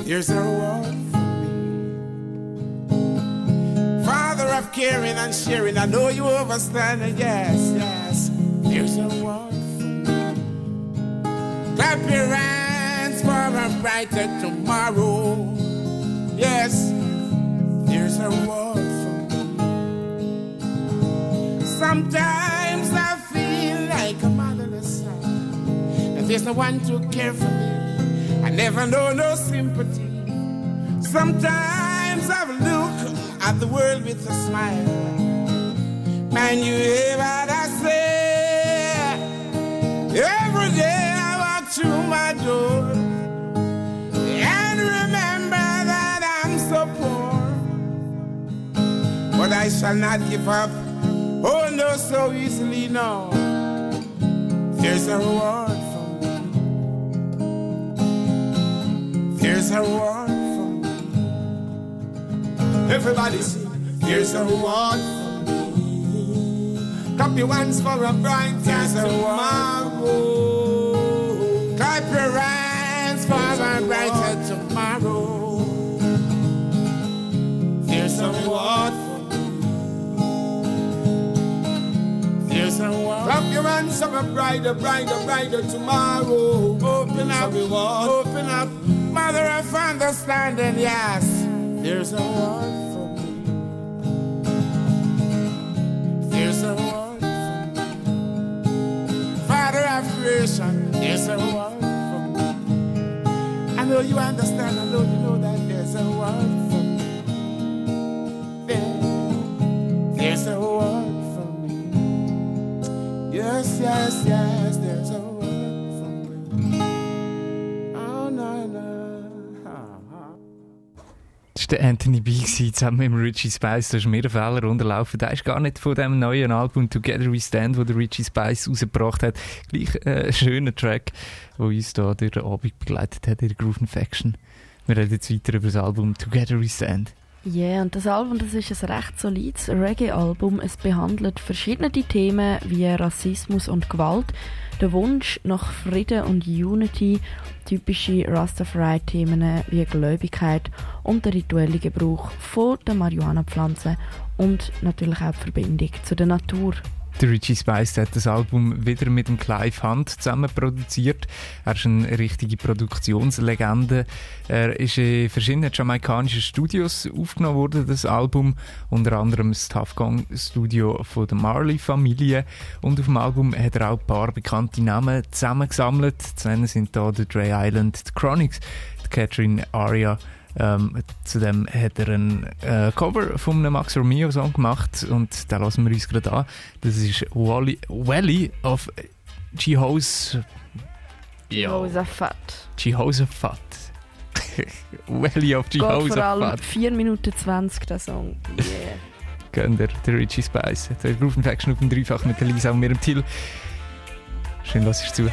there's a reward for me. Father of caring and sharing, I know you understand. Yes, yes, there's a reward. Hands for a brighter tomorrow. Yes, there's a reward for me. Sometimes I feel like a motherless son, and there's no one to care for me. I never know no sympathy. Sometimes I look at the world with a smile. Man, you hear what I say? Every I shall not give up. Oh no, so easily, no. There's a reward for me. There's a reward for me. Everybody sing. There's a reward for me. Your hands for a bright a tomorrow. Clap your hands for a brighter tomorrow. There's a reward Clap your hands for a brighter, brighter, brighter tomorrow. Open up, open up. Mother of understanding, yes. There's a reward for me. There's a reward for me. Father of creation, there's a reward for me. I know you understand, I know you know that there's a reward for me. There, there's a me. Yes, yes, yes, there's a for me. Oh, no, no. Ha, ha. Das war Anthony B. zusammen mit Richie Spice. Da ist mir ein Fehler unterlaufen. Der ist gar nicht von dem neuen Album Together We Stand, wo der Richie Spice rausgebracht hat. Gleich äh, ein schöner Track, der uns da durch den Abend begleitet hat in der Groove Infection. Wir reden jetzt weiter über das Album Together We Stand. Ja, yeah, und das Album das ist ein recht solides Reggae-Album. Es behandelt verschiedene Themen wie Rassismus und Gewalt, der Wunsch nach Frieden und Unity, typische Rastafari-Themen wie Gläubigkeit und der rituelle Gebrauch von der Marihuana-Pflanze und natürlich auch die Verbindung zu der Natur. Der Richie Spice hat das Album wieder mit dem Clive Hunt zusammen produziert. Er ist eine richtige Produktionslegende. Er ist in verschiedenen jamaikanischen Studios aufgenommen worden, das Album. Unter anderem das Tough Gong Studio von der Marley-Familie. Und auf dem Album hat er auch ein paar bekannte Namen zusammengesammelt. Zu nennen sind da der Dre Island, die Chronics, die Catherine Aria, ähm, zudem hat er ein äh, Cover von einem Max Romeo Song gemacht und da lassen wir uns gerade an. Das ist Wally, Wally of Jehos Jehoshaphat. Jehoshaphat. Wally of Geht vor allem Jehoshaphat. 4 Minuten 20 der Song. Yeah. Gönnt der, der Richie Spice. Der Groove Infection auf dem Dreifach mit der Lisa und mir im Till. Schön, dass ich zu.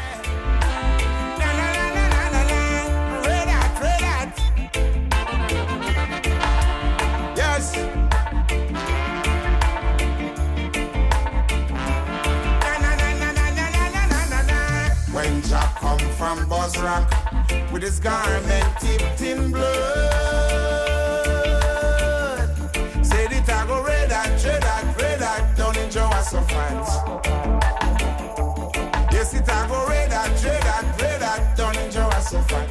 Come from Buzz Rock with his garment tipped in blood, said it I go red and red and red and down in Jehoshaphat. Yes, it I go red and red and red and down in Jehoshaphat.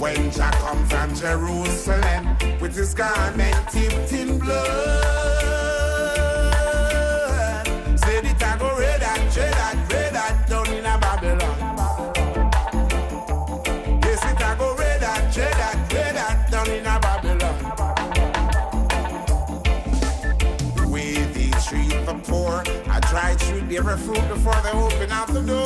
When Jack come from Jerusalem with his garment tipped in blood, favorite fruit before they open up the door.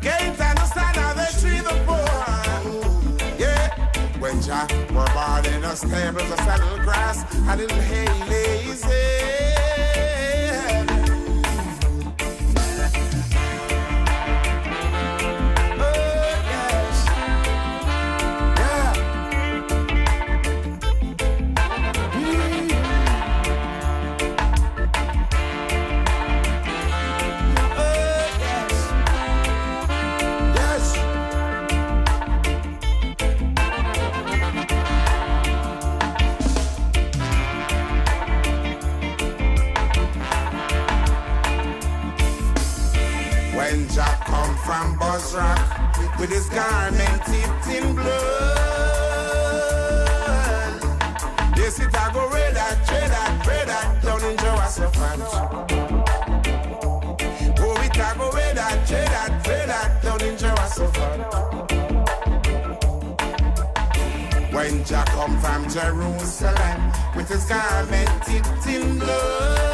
Can't understand how they treat the poor. Yeah, when Jack were born in the stable a saddle grass, a little hay lazy. garment tipped in blood. They sit I go red at, red at, red at, down in Jehoshaphat. Oh, it I go red at, red at, red at, down in Jehoshaphat. When Jah come from Jerusalem with his garment tipped in blood.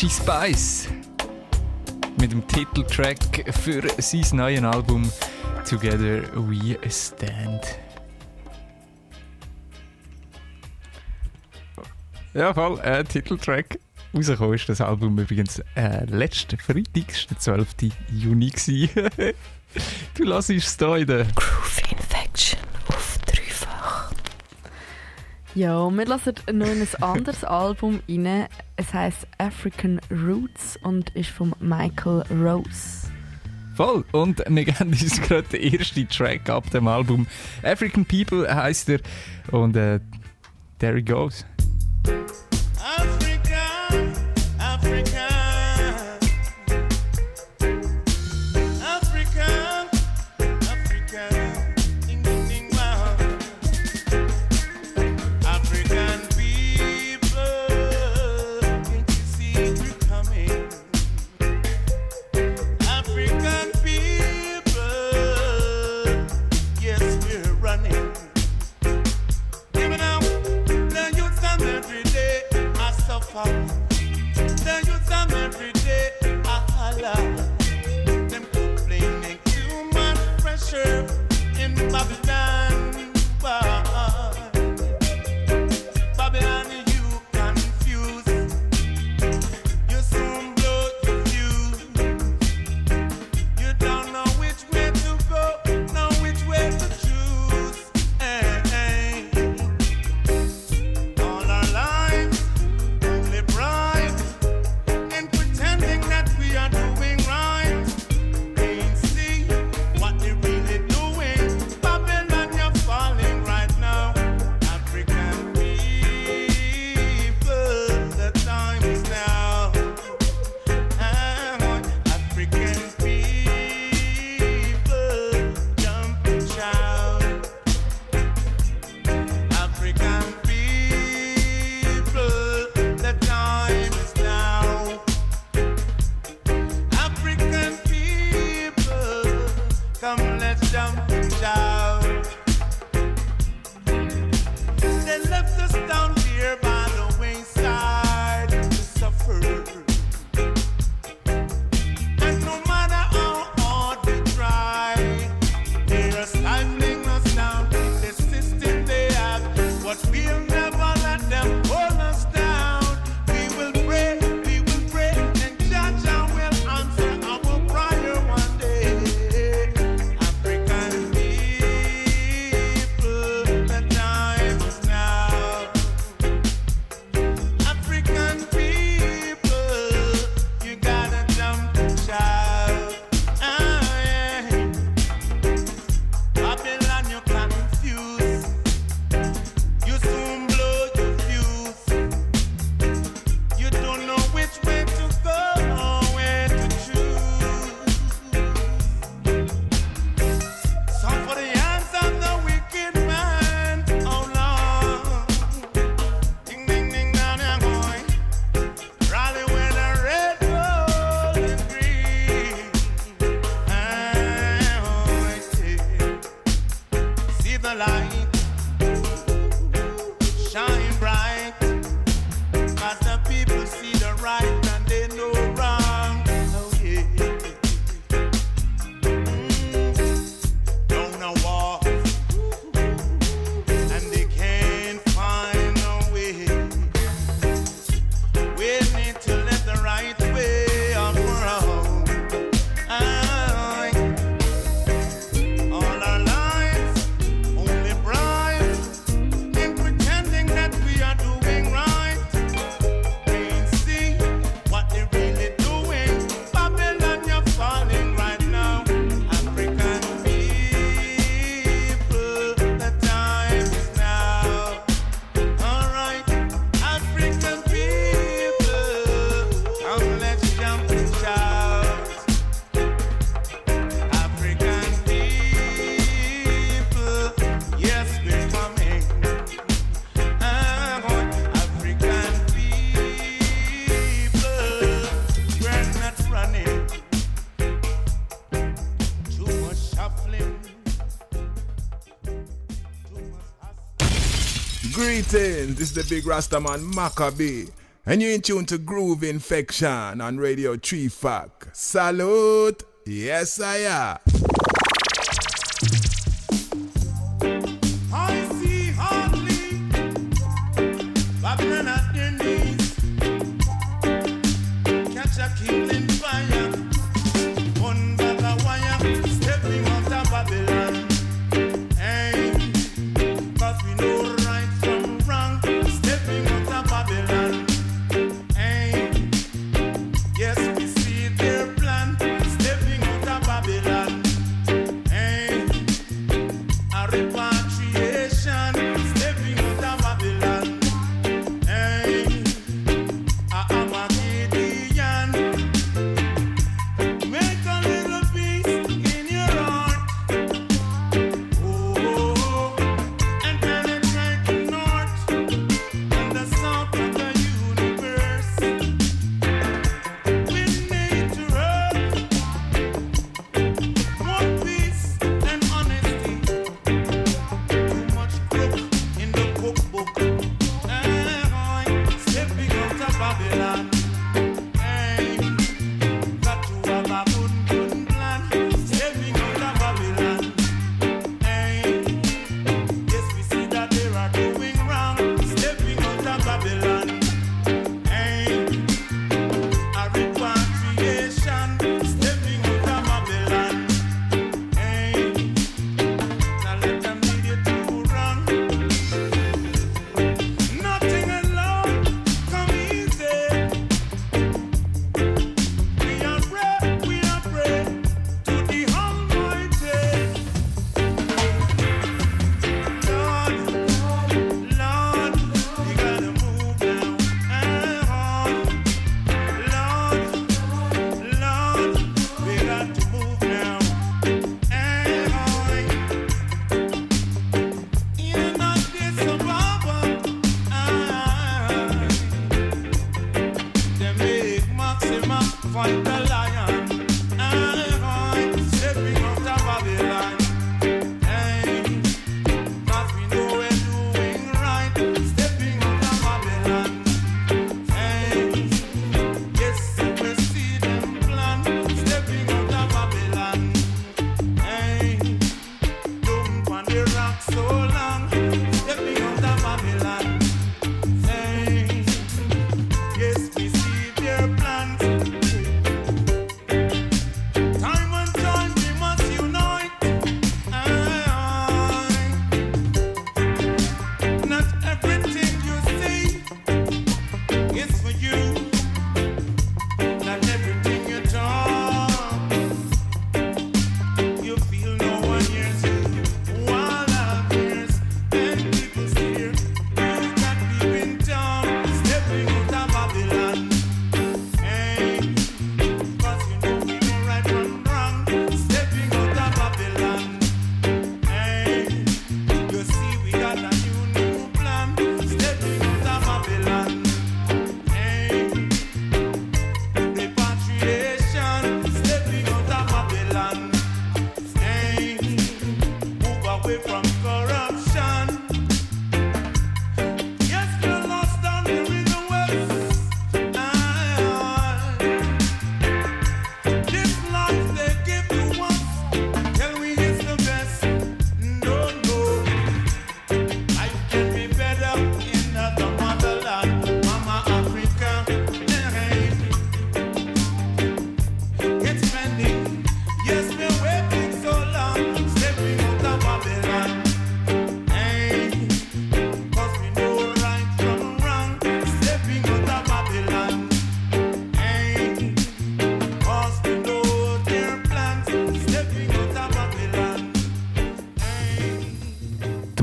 Richie Spice mit dem Titeltrack für sein neues Album Together We Stand. Ja, voll, äh, Titeltrack. Rausgekommen ist das Album übrigens äh, letzten Freitag, der 12. Juni. du lass es da in der Groove Ja, wir lassen noch ein anderes Album rein. Es heißt African Roots und ist von Michael Rose. Voll. Und wir geben uns gerade den ersten Track ab dem Album. African People heißt er. Und äh, there it goes. the line. This is the big Rastaman Maccabee, and you're in tune to Groove Infection on Radio 3 Fuck. Salute! Yes, I am.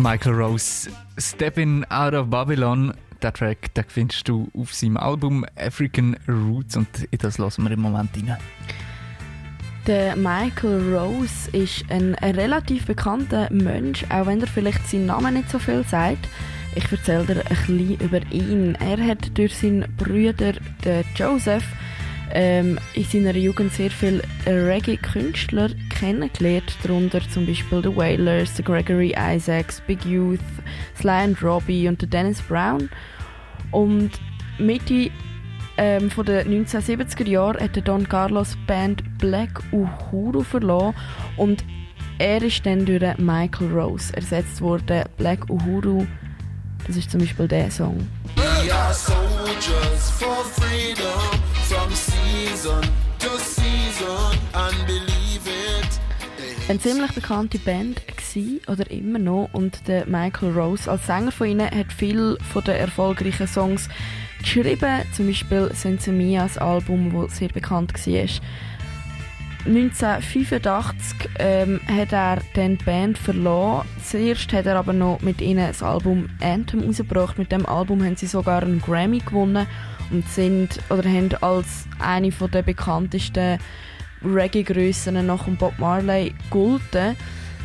Michael Rose. Steppin' Out of Babylon, der Track, den findest du auf seinem Album African Roots und in das lassen wir im Moment rein. Der Michael Rose ist ein relativ bekannter Mensch, auch wenn er vielleicht seinen Namen nicht so viel sagt. Ich erzähle dir ein bisschen über ihn. Er hat durch seinen Bruder Joseph ähm, in seiner Jugend sehr viele Reggae-Künstler kennengelernt, darunter zum Beispiel The Wailers, The Gregory Isaacs, Big Youth, Sly and Robbie und Dennis Brown. Und Mitte ähm, von den 1970er Jahren hat Don Carlos Band Black Uhuru verloren und er ist dann durch Michael Rose ersetzt worden. Black Uhuru, das ist zum Beispiel der Song. We are soldiers for freedom from season to season and believe it. Eine ziemlich bekannte Band war oder immer noch und der Michael Rose als Sänger von ihnen hat viel von den erfolgreichen Songs geschrieben, zum Beispiel Sense Mia, das Album, das sehr bekannt war. 1985 ähm, hat er dann die Band verloren. Zuerst hat er aber noch mit ihnen das Album Anthem rausgebracht. Mit dem Album haben sie sogar einen Grammy gewonnen und sind oder haben als eine der bekanntesten Reggae-Grössen nach dem Bob Marley gegolten.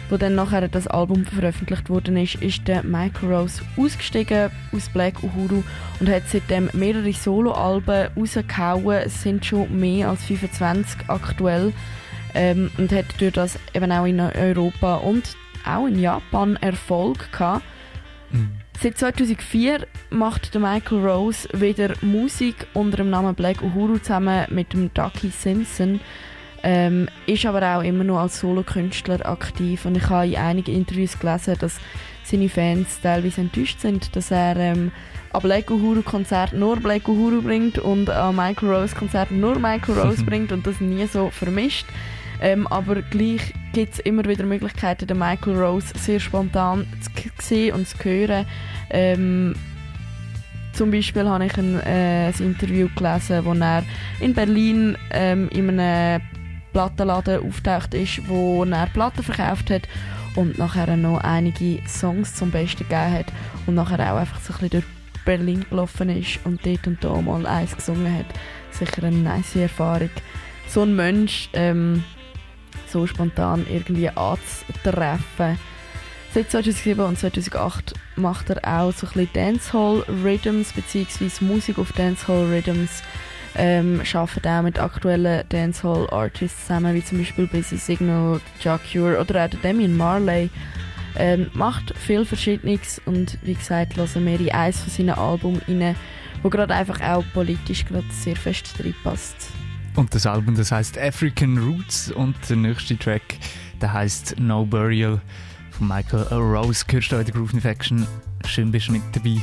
Wo dann nachher das Album veröffentlicht worden ist, ist der Michael Rose ausgestiegen aus Black Uhuru und hat seitdem mehrere Soloalben rausgehauen. Es sind schon mehr als 25 aktuell ähm, und hat durch das eben auch in Europa und auch in Japan Erfolg gehabt. Seit 2004 macht der Michael Rose wieder Musik unter dem Namen Black Uhuru zusammen mit dem Ducky Simpson. Ähm, ist aber auch immer noch als Solokünstler aktiv und ich habe in einigen Interviews gelesen, dass seine Fans teilweise enttäuscht sind, dass er ähm, an Black Uhuru Konzert nur Black Uhuru bringt und an Michael Rose Konzert nur Michael Rose bringt und das nie so vermischt. Ähm, aber gleich gibt es immer wieder Möglichkeiten, den Michael Rose sehr spontan zu sehen und zu hören. Ähm, zum Beispiel habe ich ein, äh, ein Interview gelesen, wo er in Berlin ähm, in einem Plattenladen auftaucht ist, wo er Platten verkauft hat und nachher noch einige Songs zum Besten gegeben hat und nachher auch einfach so ein bisschen durch Berlin gelaufen ist und dort und da mal eins gesungen hat. Sicher eine nice Erfahrung. So ein Mensch ähm, so spontan irgendwie anzutreffen. Seit 2007 und 2008 macht er auch so ein bisschen Dancehall Rhythms bzw. Musik auf Dancehall Rhythms. Ähm, arbeitet auch mit aktuellen Dancehall Artists zusammen, wie zum Beispiel Busy Signal, Jacure oder auch Damien Marley. Ähm, macht viel Verschiedenes und wie gesagt, hören wir in eins von seinen Alben rein, wo gerade einfach auch politisch gerade sehr fest reinpasst. Und das Album, das heißt African Roots und der nächste Track, der heißt No Burial von Michael Rose. Hörst du in der Groove Infection? Schön bist du mit dabei.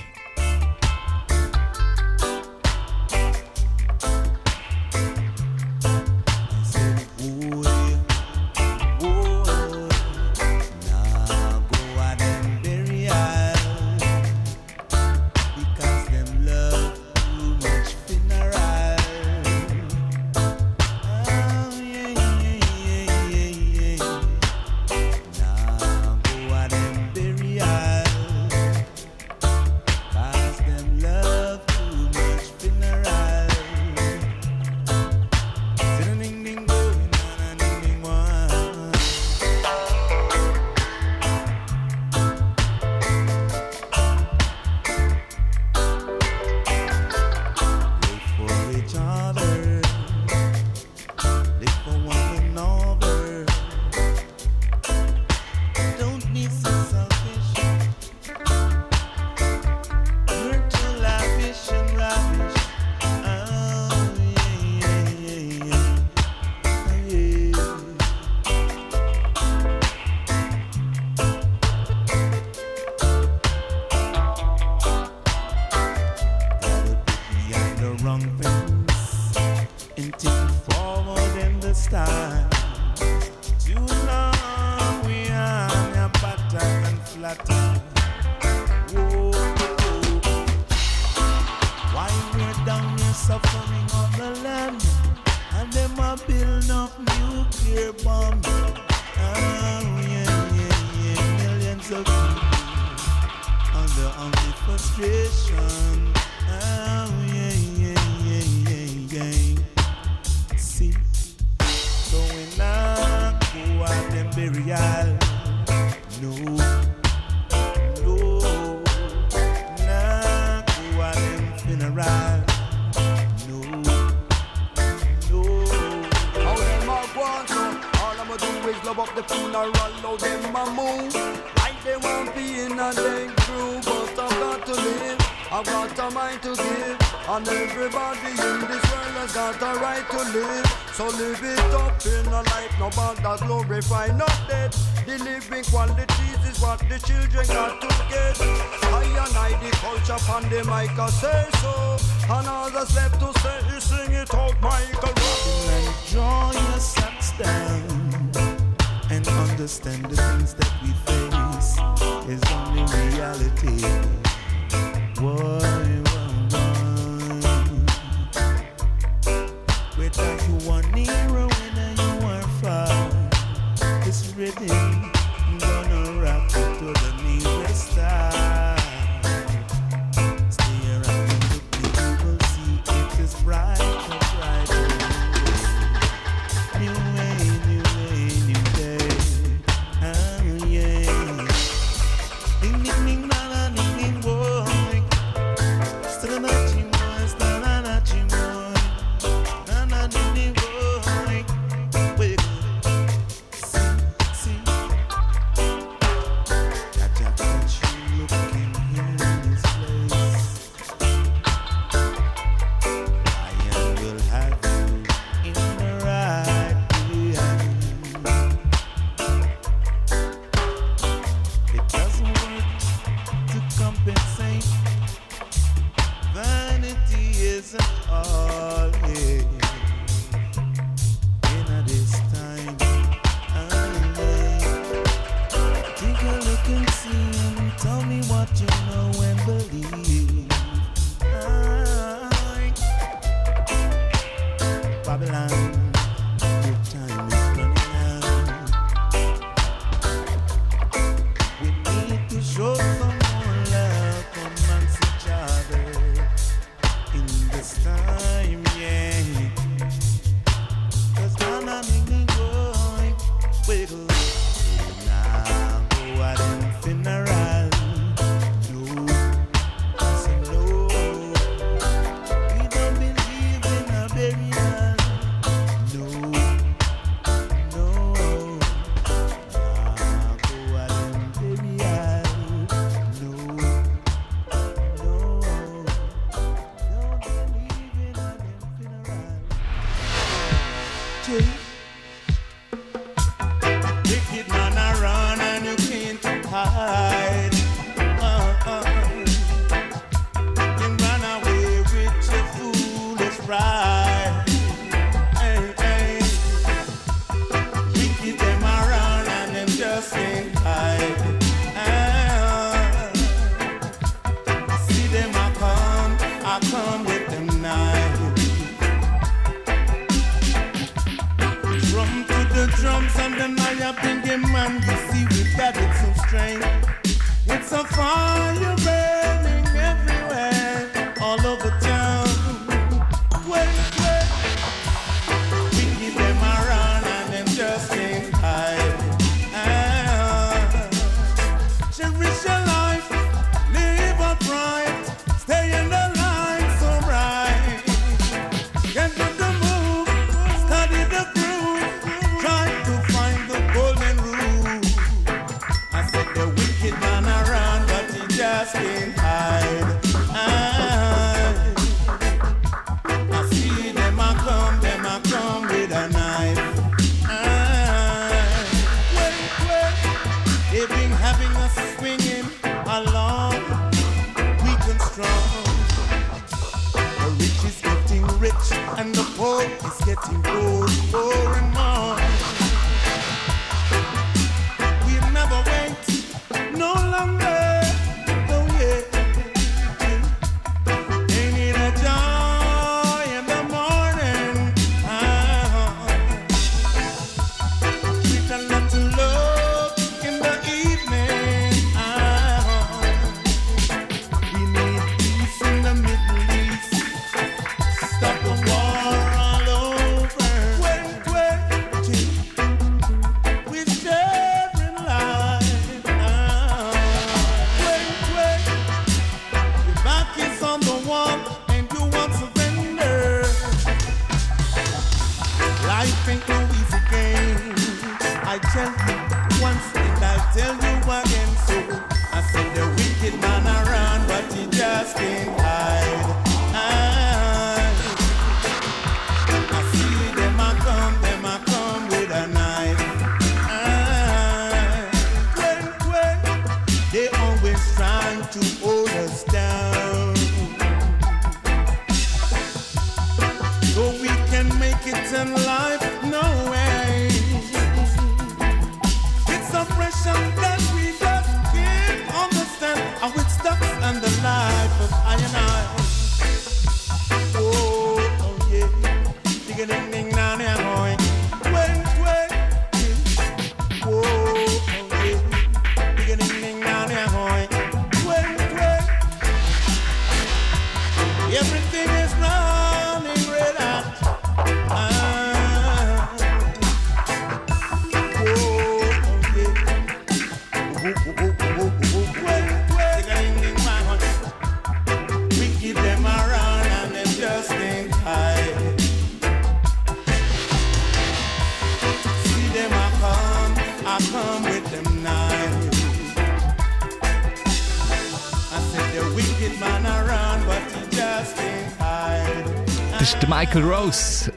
Michael Rose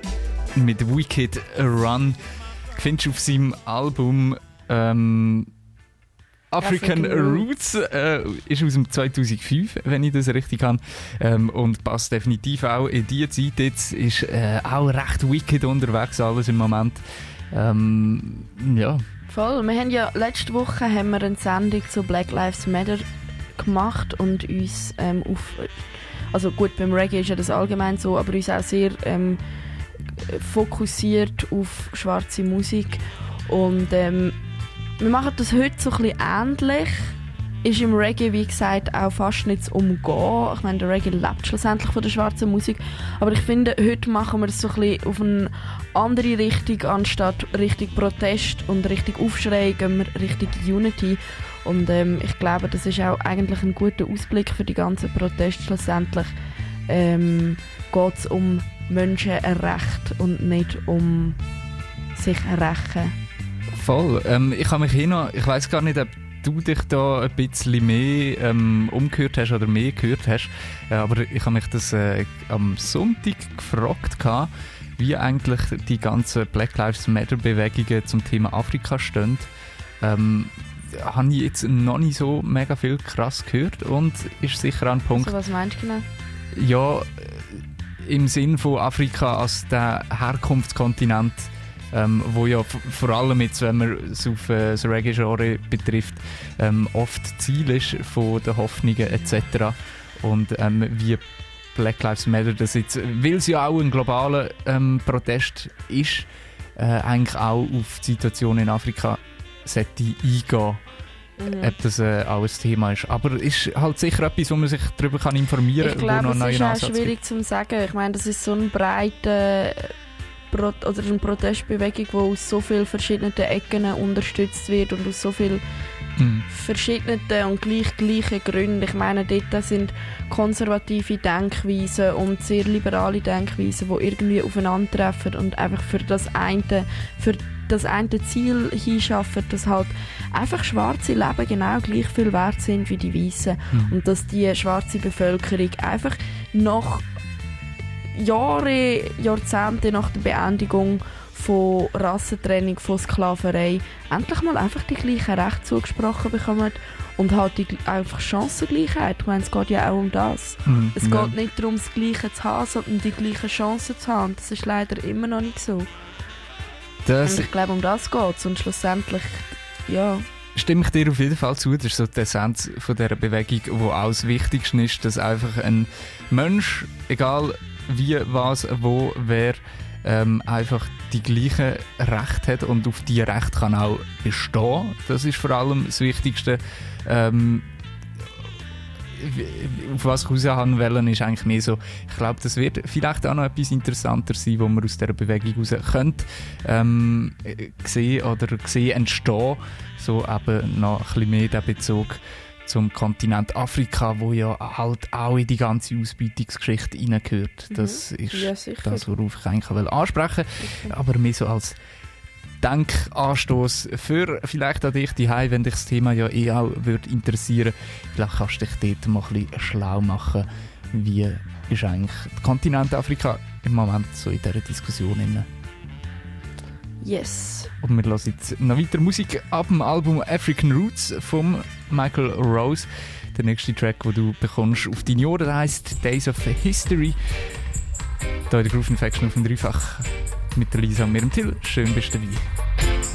mit Wicked Run. Findest du auf seinem Album ähm, African African Roots, äh, ist aus dem 2005, wenn ich das richtig habe. Ähm, und passt definitiv auch in die Zeit. Jetzt ist äh, auch recht wicked unterwegs alles im Moment. Ähm, ja, Voll. Wir haben ja letzte Woche haben wir eine Sendung zu Black Lives Matter gemacht und uns ähm, auf also gut beim Reggae ist ja das allgemein so, aber uns auch sehr ähm, fokussiert auf schwarze Musik und ähm, wir machen das heute so ein bisschen ähnlich. Ist im Reggae, wie gesagt, auch fast zu umgehen. Ich meine, der Reggae lebt schlussendlich von der schwarzen Musik. Aber ich finde, heute machen wir es so ein bisschen auf eine andere Richtung, anstatt Richtung Protest und Richtung Aufschrei, gehen wir Richtung Unity. Und ähm, ich glaube, das ist auch eigentlich ein guter Ausblick für die ganzen Proteste. Schlussendlich ähm, geht es um Menschenrecht und nicht um sich rächen. voll. Ähm, ich habe mich hier ich weiß gar nicht, ob du dich da ein bisschen mehr ähm, umgehört hast oder mehr gehört hast, äh, aber ich habe mich das äh, am Sonntag gefragt, gehabt, wie eigentlich die ganzen Black Lives Matter Bewegungen zum Thema Afrika stehen. Ähm, habe ich jetzt noch nicht so mega viel krass gehört und ist sicher ein Punkt, Also, was meinst du genau? ja, äh, im Sinn von Afrika als der Herkunftskontinent, ähm, wo ja vor allem jetzt, wenn man es auf äh, das Reggae-Genre betrifft, ähm, oft Ziel ist von den Hoffnungen etc. Und ähm, wie Black Lives Matter das jetzt, weil es ja auch ein globaler ähm, Protest ist, äh, eigentlich auch auf die Situation in Afrika sollte eingehen Mhm. ob das äh, auch ein Thema ist. Aber es ist halt sicher etwas, wo man sich darüber kann informieren Ich kann, wo glaube, es einen ist neuen auch Ansatz schwierig zu sagen. Ich meine, das ist so eine breite Pro oder eine Protestbewegung, die aus so vielen verschiedenen Ecken unterstützt wird und aus so vielen Mhm. verschiedenen und gleich gleichen Gründen. Ich meine, dort sind konservative Denkweisen und sehr liberale Denkweisen, die irgendwie aufeinandertreffen und einfach für das eine, für das eine Ziel hinschaffen, dass halt einfach schwarze Leben genau gleich viel wert sind wie die Weißen Mhm. und dass die schwarze Bevölkerung einfach nach Jahre, Jahrzehnte nach der Beendigung von Rassentrennung, von Sklaverei endlich mal einfach die gleichen Rechte zugesprochen bekommen und halt die einfach Chancengleichheit. Ich meine, es geht ja auch um das. Mhm, es ja. geht nicht darum, das Gleiche zu haben, sondern die gleichen Chancen zu haben. Das ist leider immer noch nicht so. Das und ich glaube, um das geht es. Und schlussendlich, ja, stimme ich dir auf jeden Fall zu. Das ist so die Essenz von dieser Bewegung, wo auch das Wichtigste ist, dass einfach ein Mensch, egal wie, was, wo, wer, ähm, einfach die gleichen Rechte hat und auf die Rechte kann auch bestehen. Das ist vor allem das Wichtigste. Ähm, auf was ich raus haben wollen, ist eigentlich mehr so, ich glaube, das wird vielleicht auch noch etwas interessanter sein, wo man aus dieser Bewegung raus könnte ähm, äh, sehen oder sehen entstehen, so eben noch ein bisschen mehr der Bezug zum Kontinent Afrika, wo ja halt auch in die ganze Ausbeutungsgeschichte hineingehört. Das Mhm. ist Ja, das, worauf ich eigentlich ansprechen will. Aber mehr so als Denkanstoß für vielleicht an dich die wenn dich das Thema ja eh auch würde interessieren. Vielleicht kannst du dich dort mal ein bisschen schlau machen, wie ist eigentlich der Kontinent Afrika im Moment so in dieser Diskussion. Inne. Yes. Und wir hören jetzt noch weiter Musik ab dem Album African Roots von Michael Rose. Der nächste Track, den du bekommst auf deine Ohren, heisst Days of History. Hier in der Groove Infection auf dem Dreifach mit der Lisa und mir Till. Schön bist du dabei.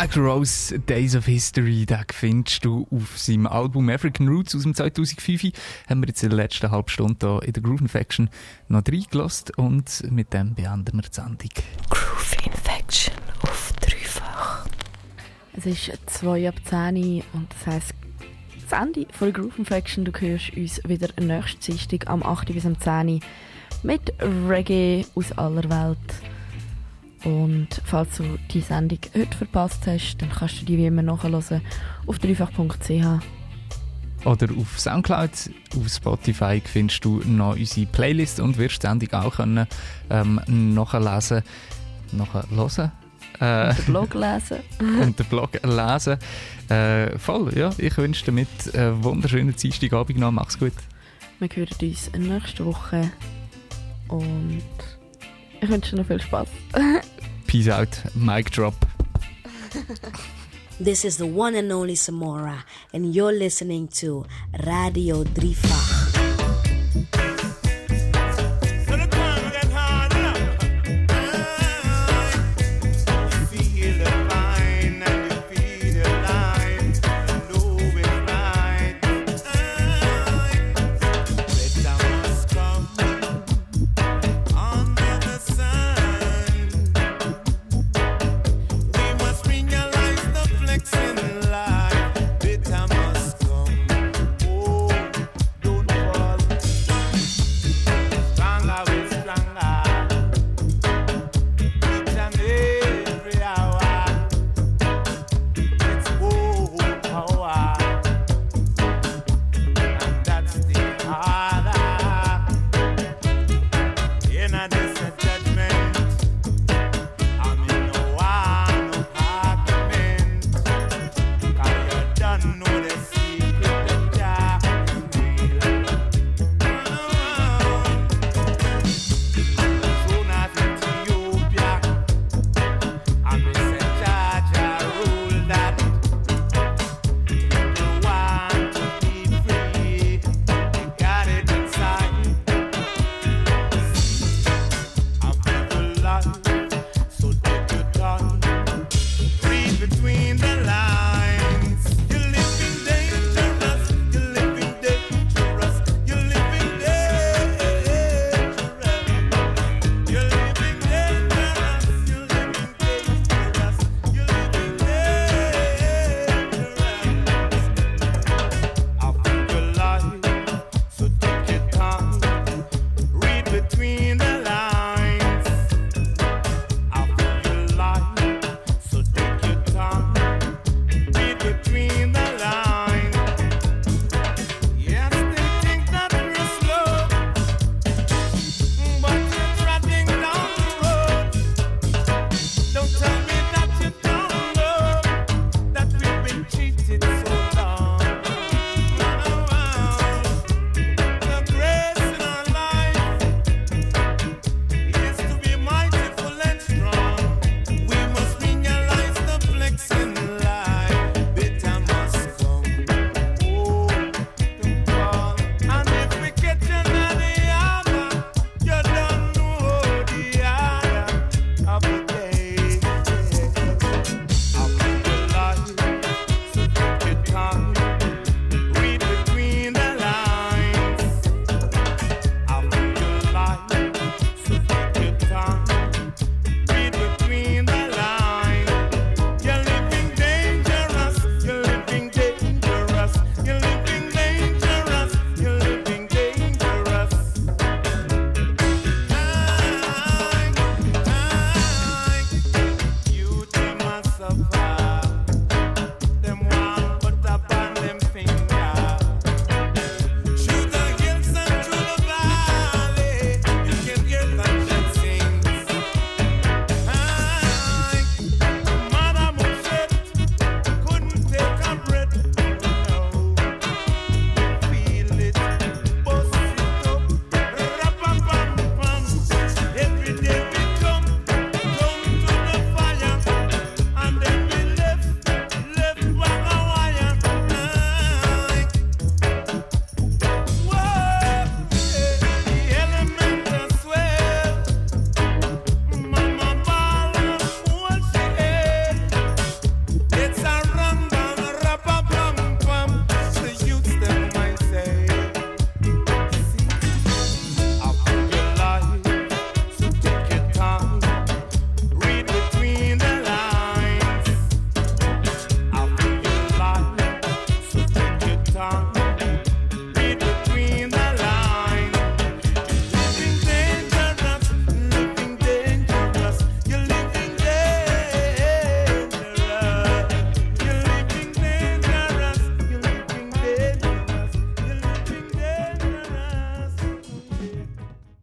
Michael Rose Days of History, den findest du auf seinem Album African Roots aus dem 2005. Haben wir jetzt in der letzten halben Stunde hier in der Groove Infection noch reingelassen und mit dem beenden wir die Sendung. Groove Infection auf dreifach. Es ist 2 ab 10 Uhr und das heisst, das Ende von der Groove Infection. Du hörst uns wieder nächsten Dienstag am 8. bis am 10. mit Reggae aus aller Welt. Und falls du die Sendung heute verpasst hast, dann kannst du die wie immer nachhören auf dreifach.ch. Oder auf Soundcloud, auf Spotify findest du noch unsere Playlist und wirst die Sendung auch können, ähm, nachlesen, nachhören. Äh, Den Blog lesen. und den Blog lesen. Äh, voll, ja. Ich wünsche dir mit einen wunderschönen Dienstagabend noch. Mach's gut. Wir hören uns nächste Woche. Und ich wünsche dir noch viel Spaß. Peace out. Mic drop. This is the one and only Samora, and you're listening to Radio Drifach.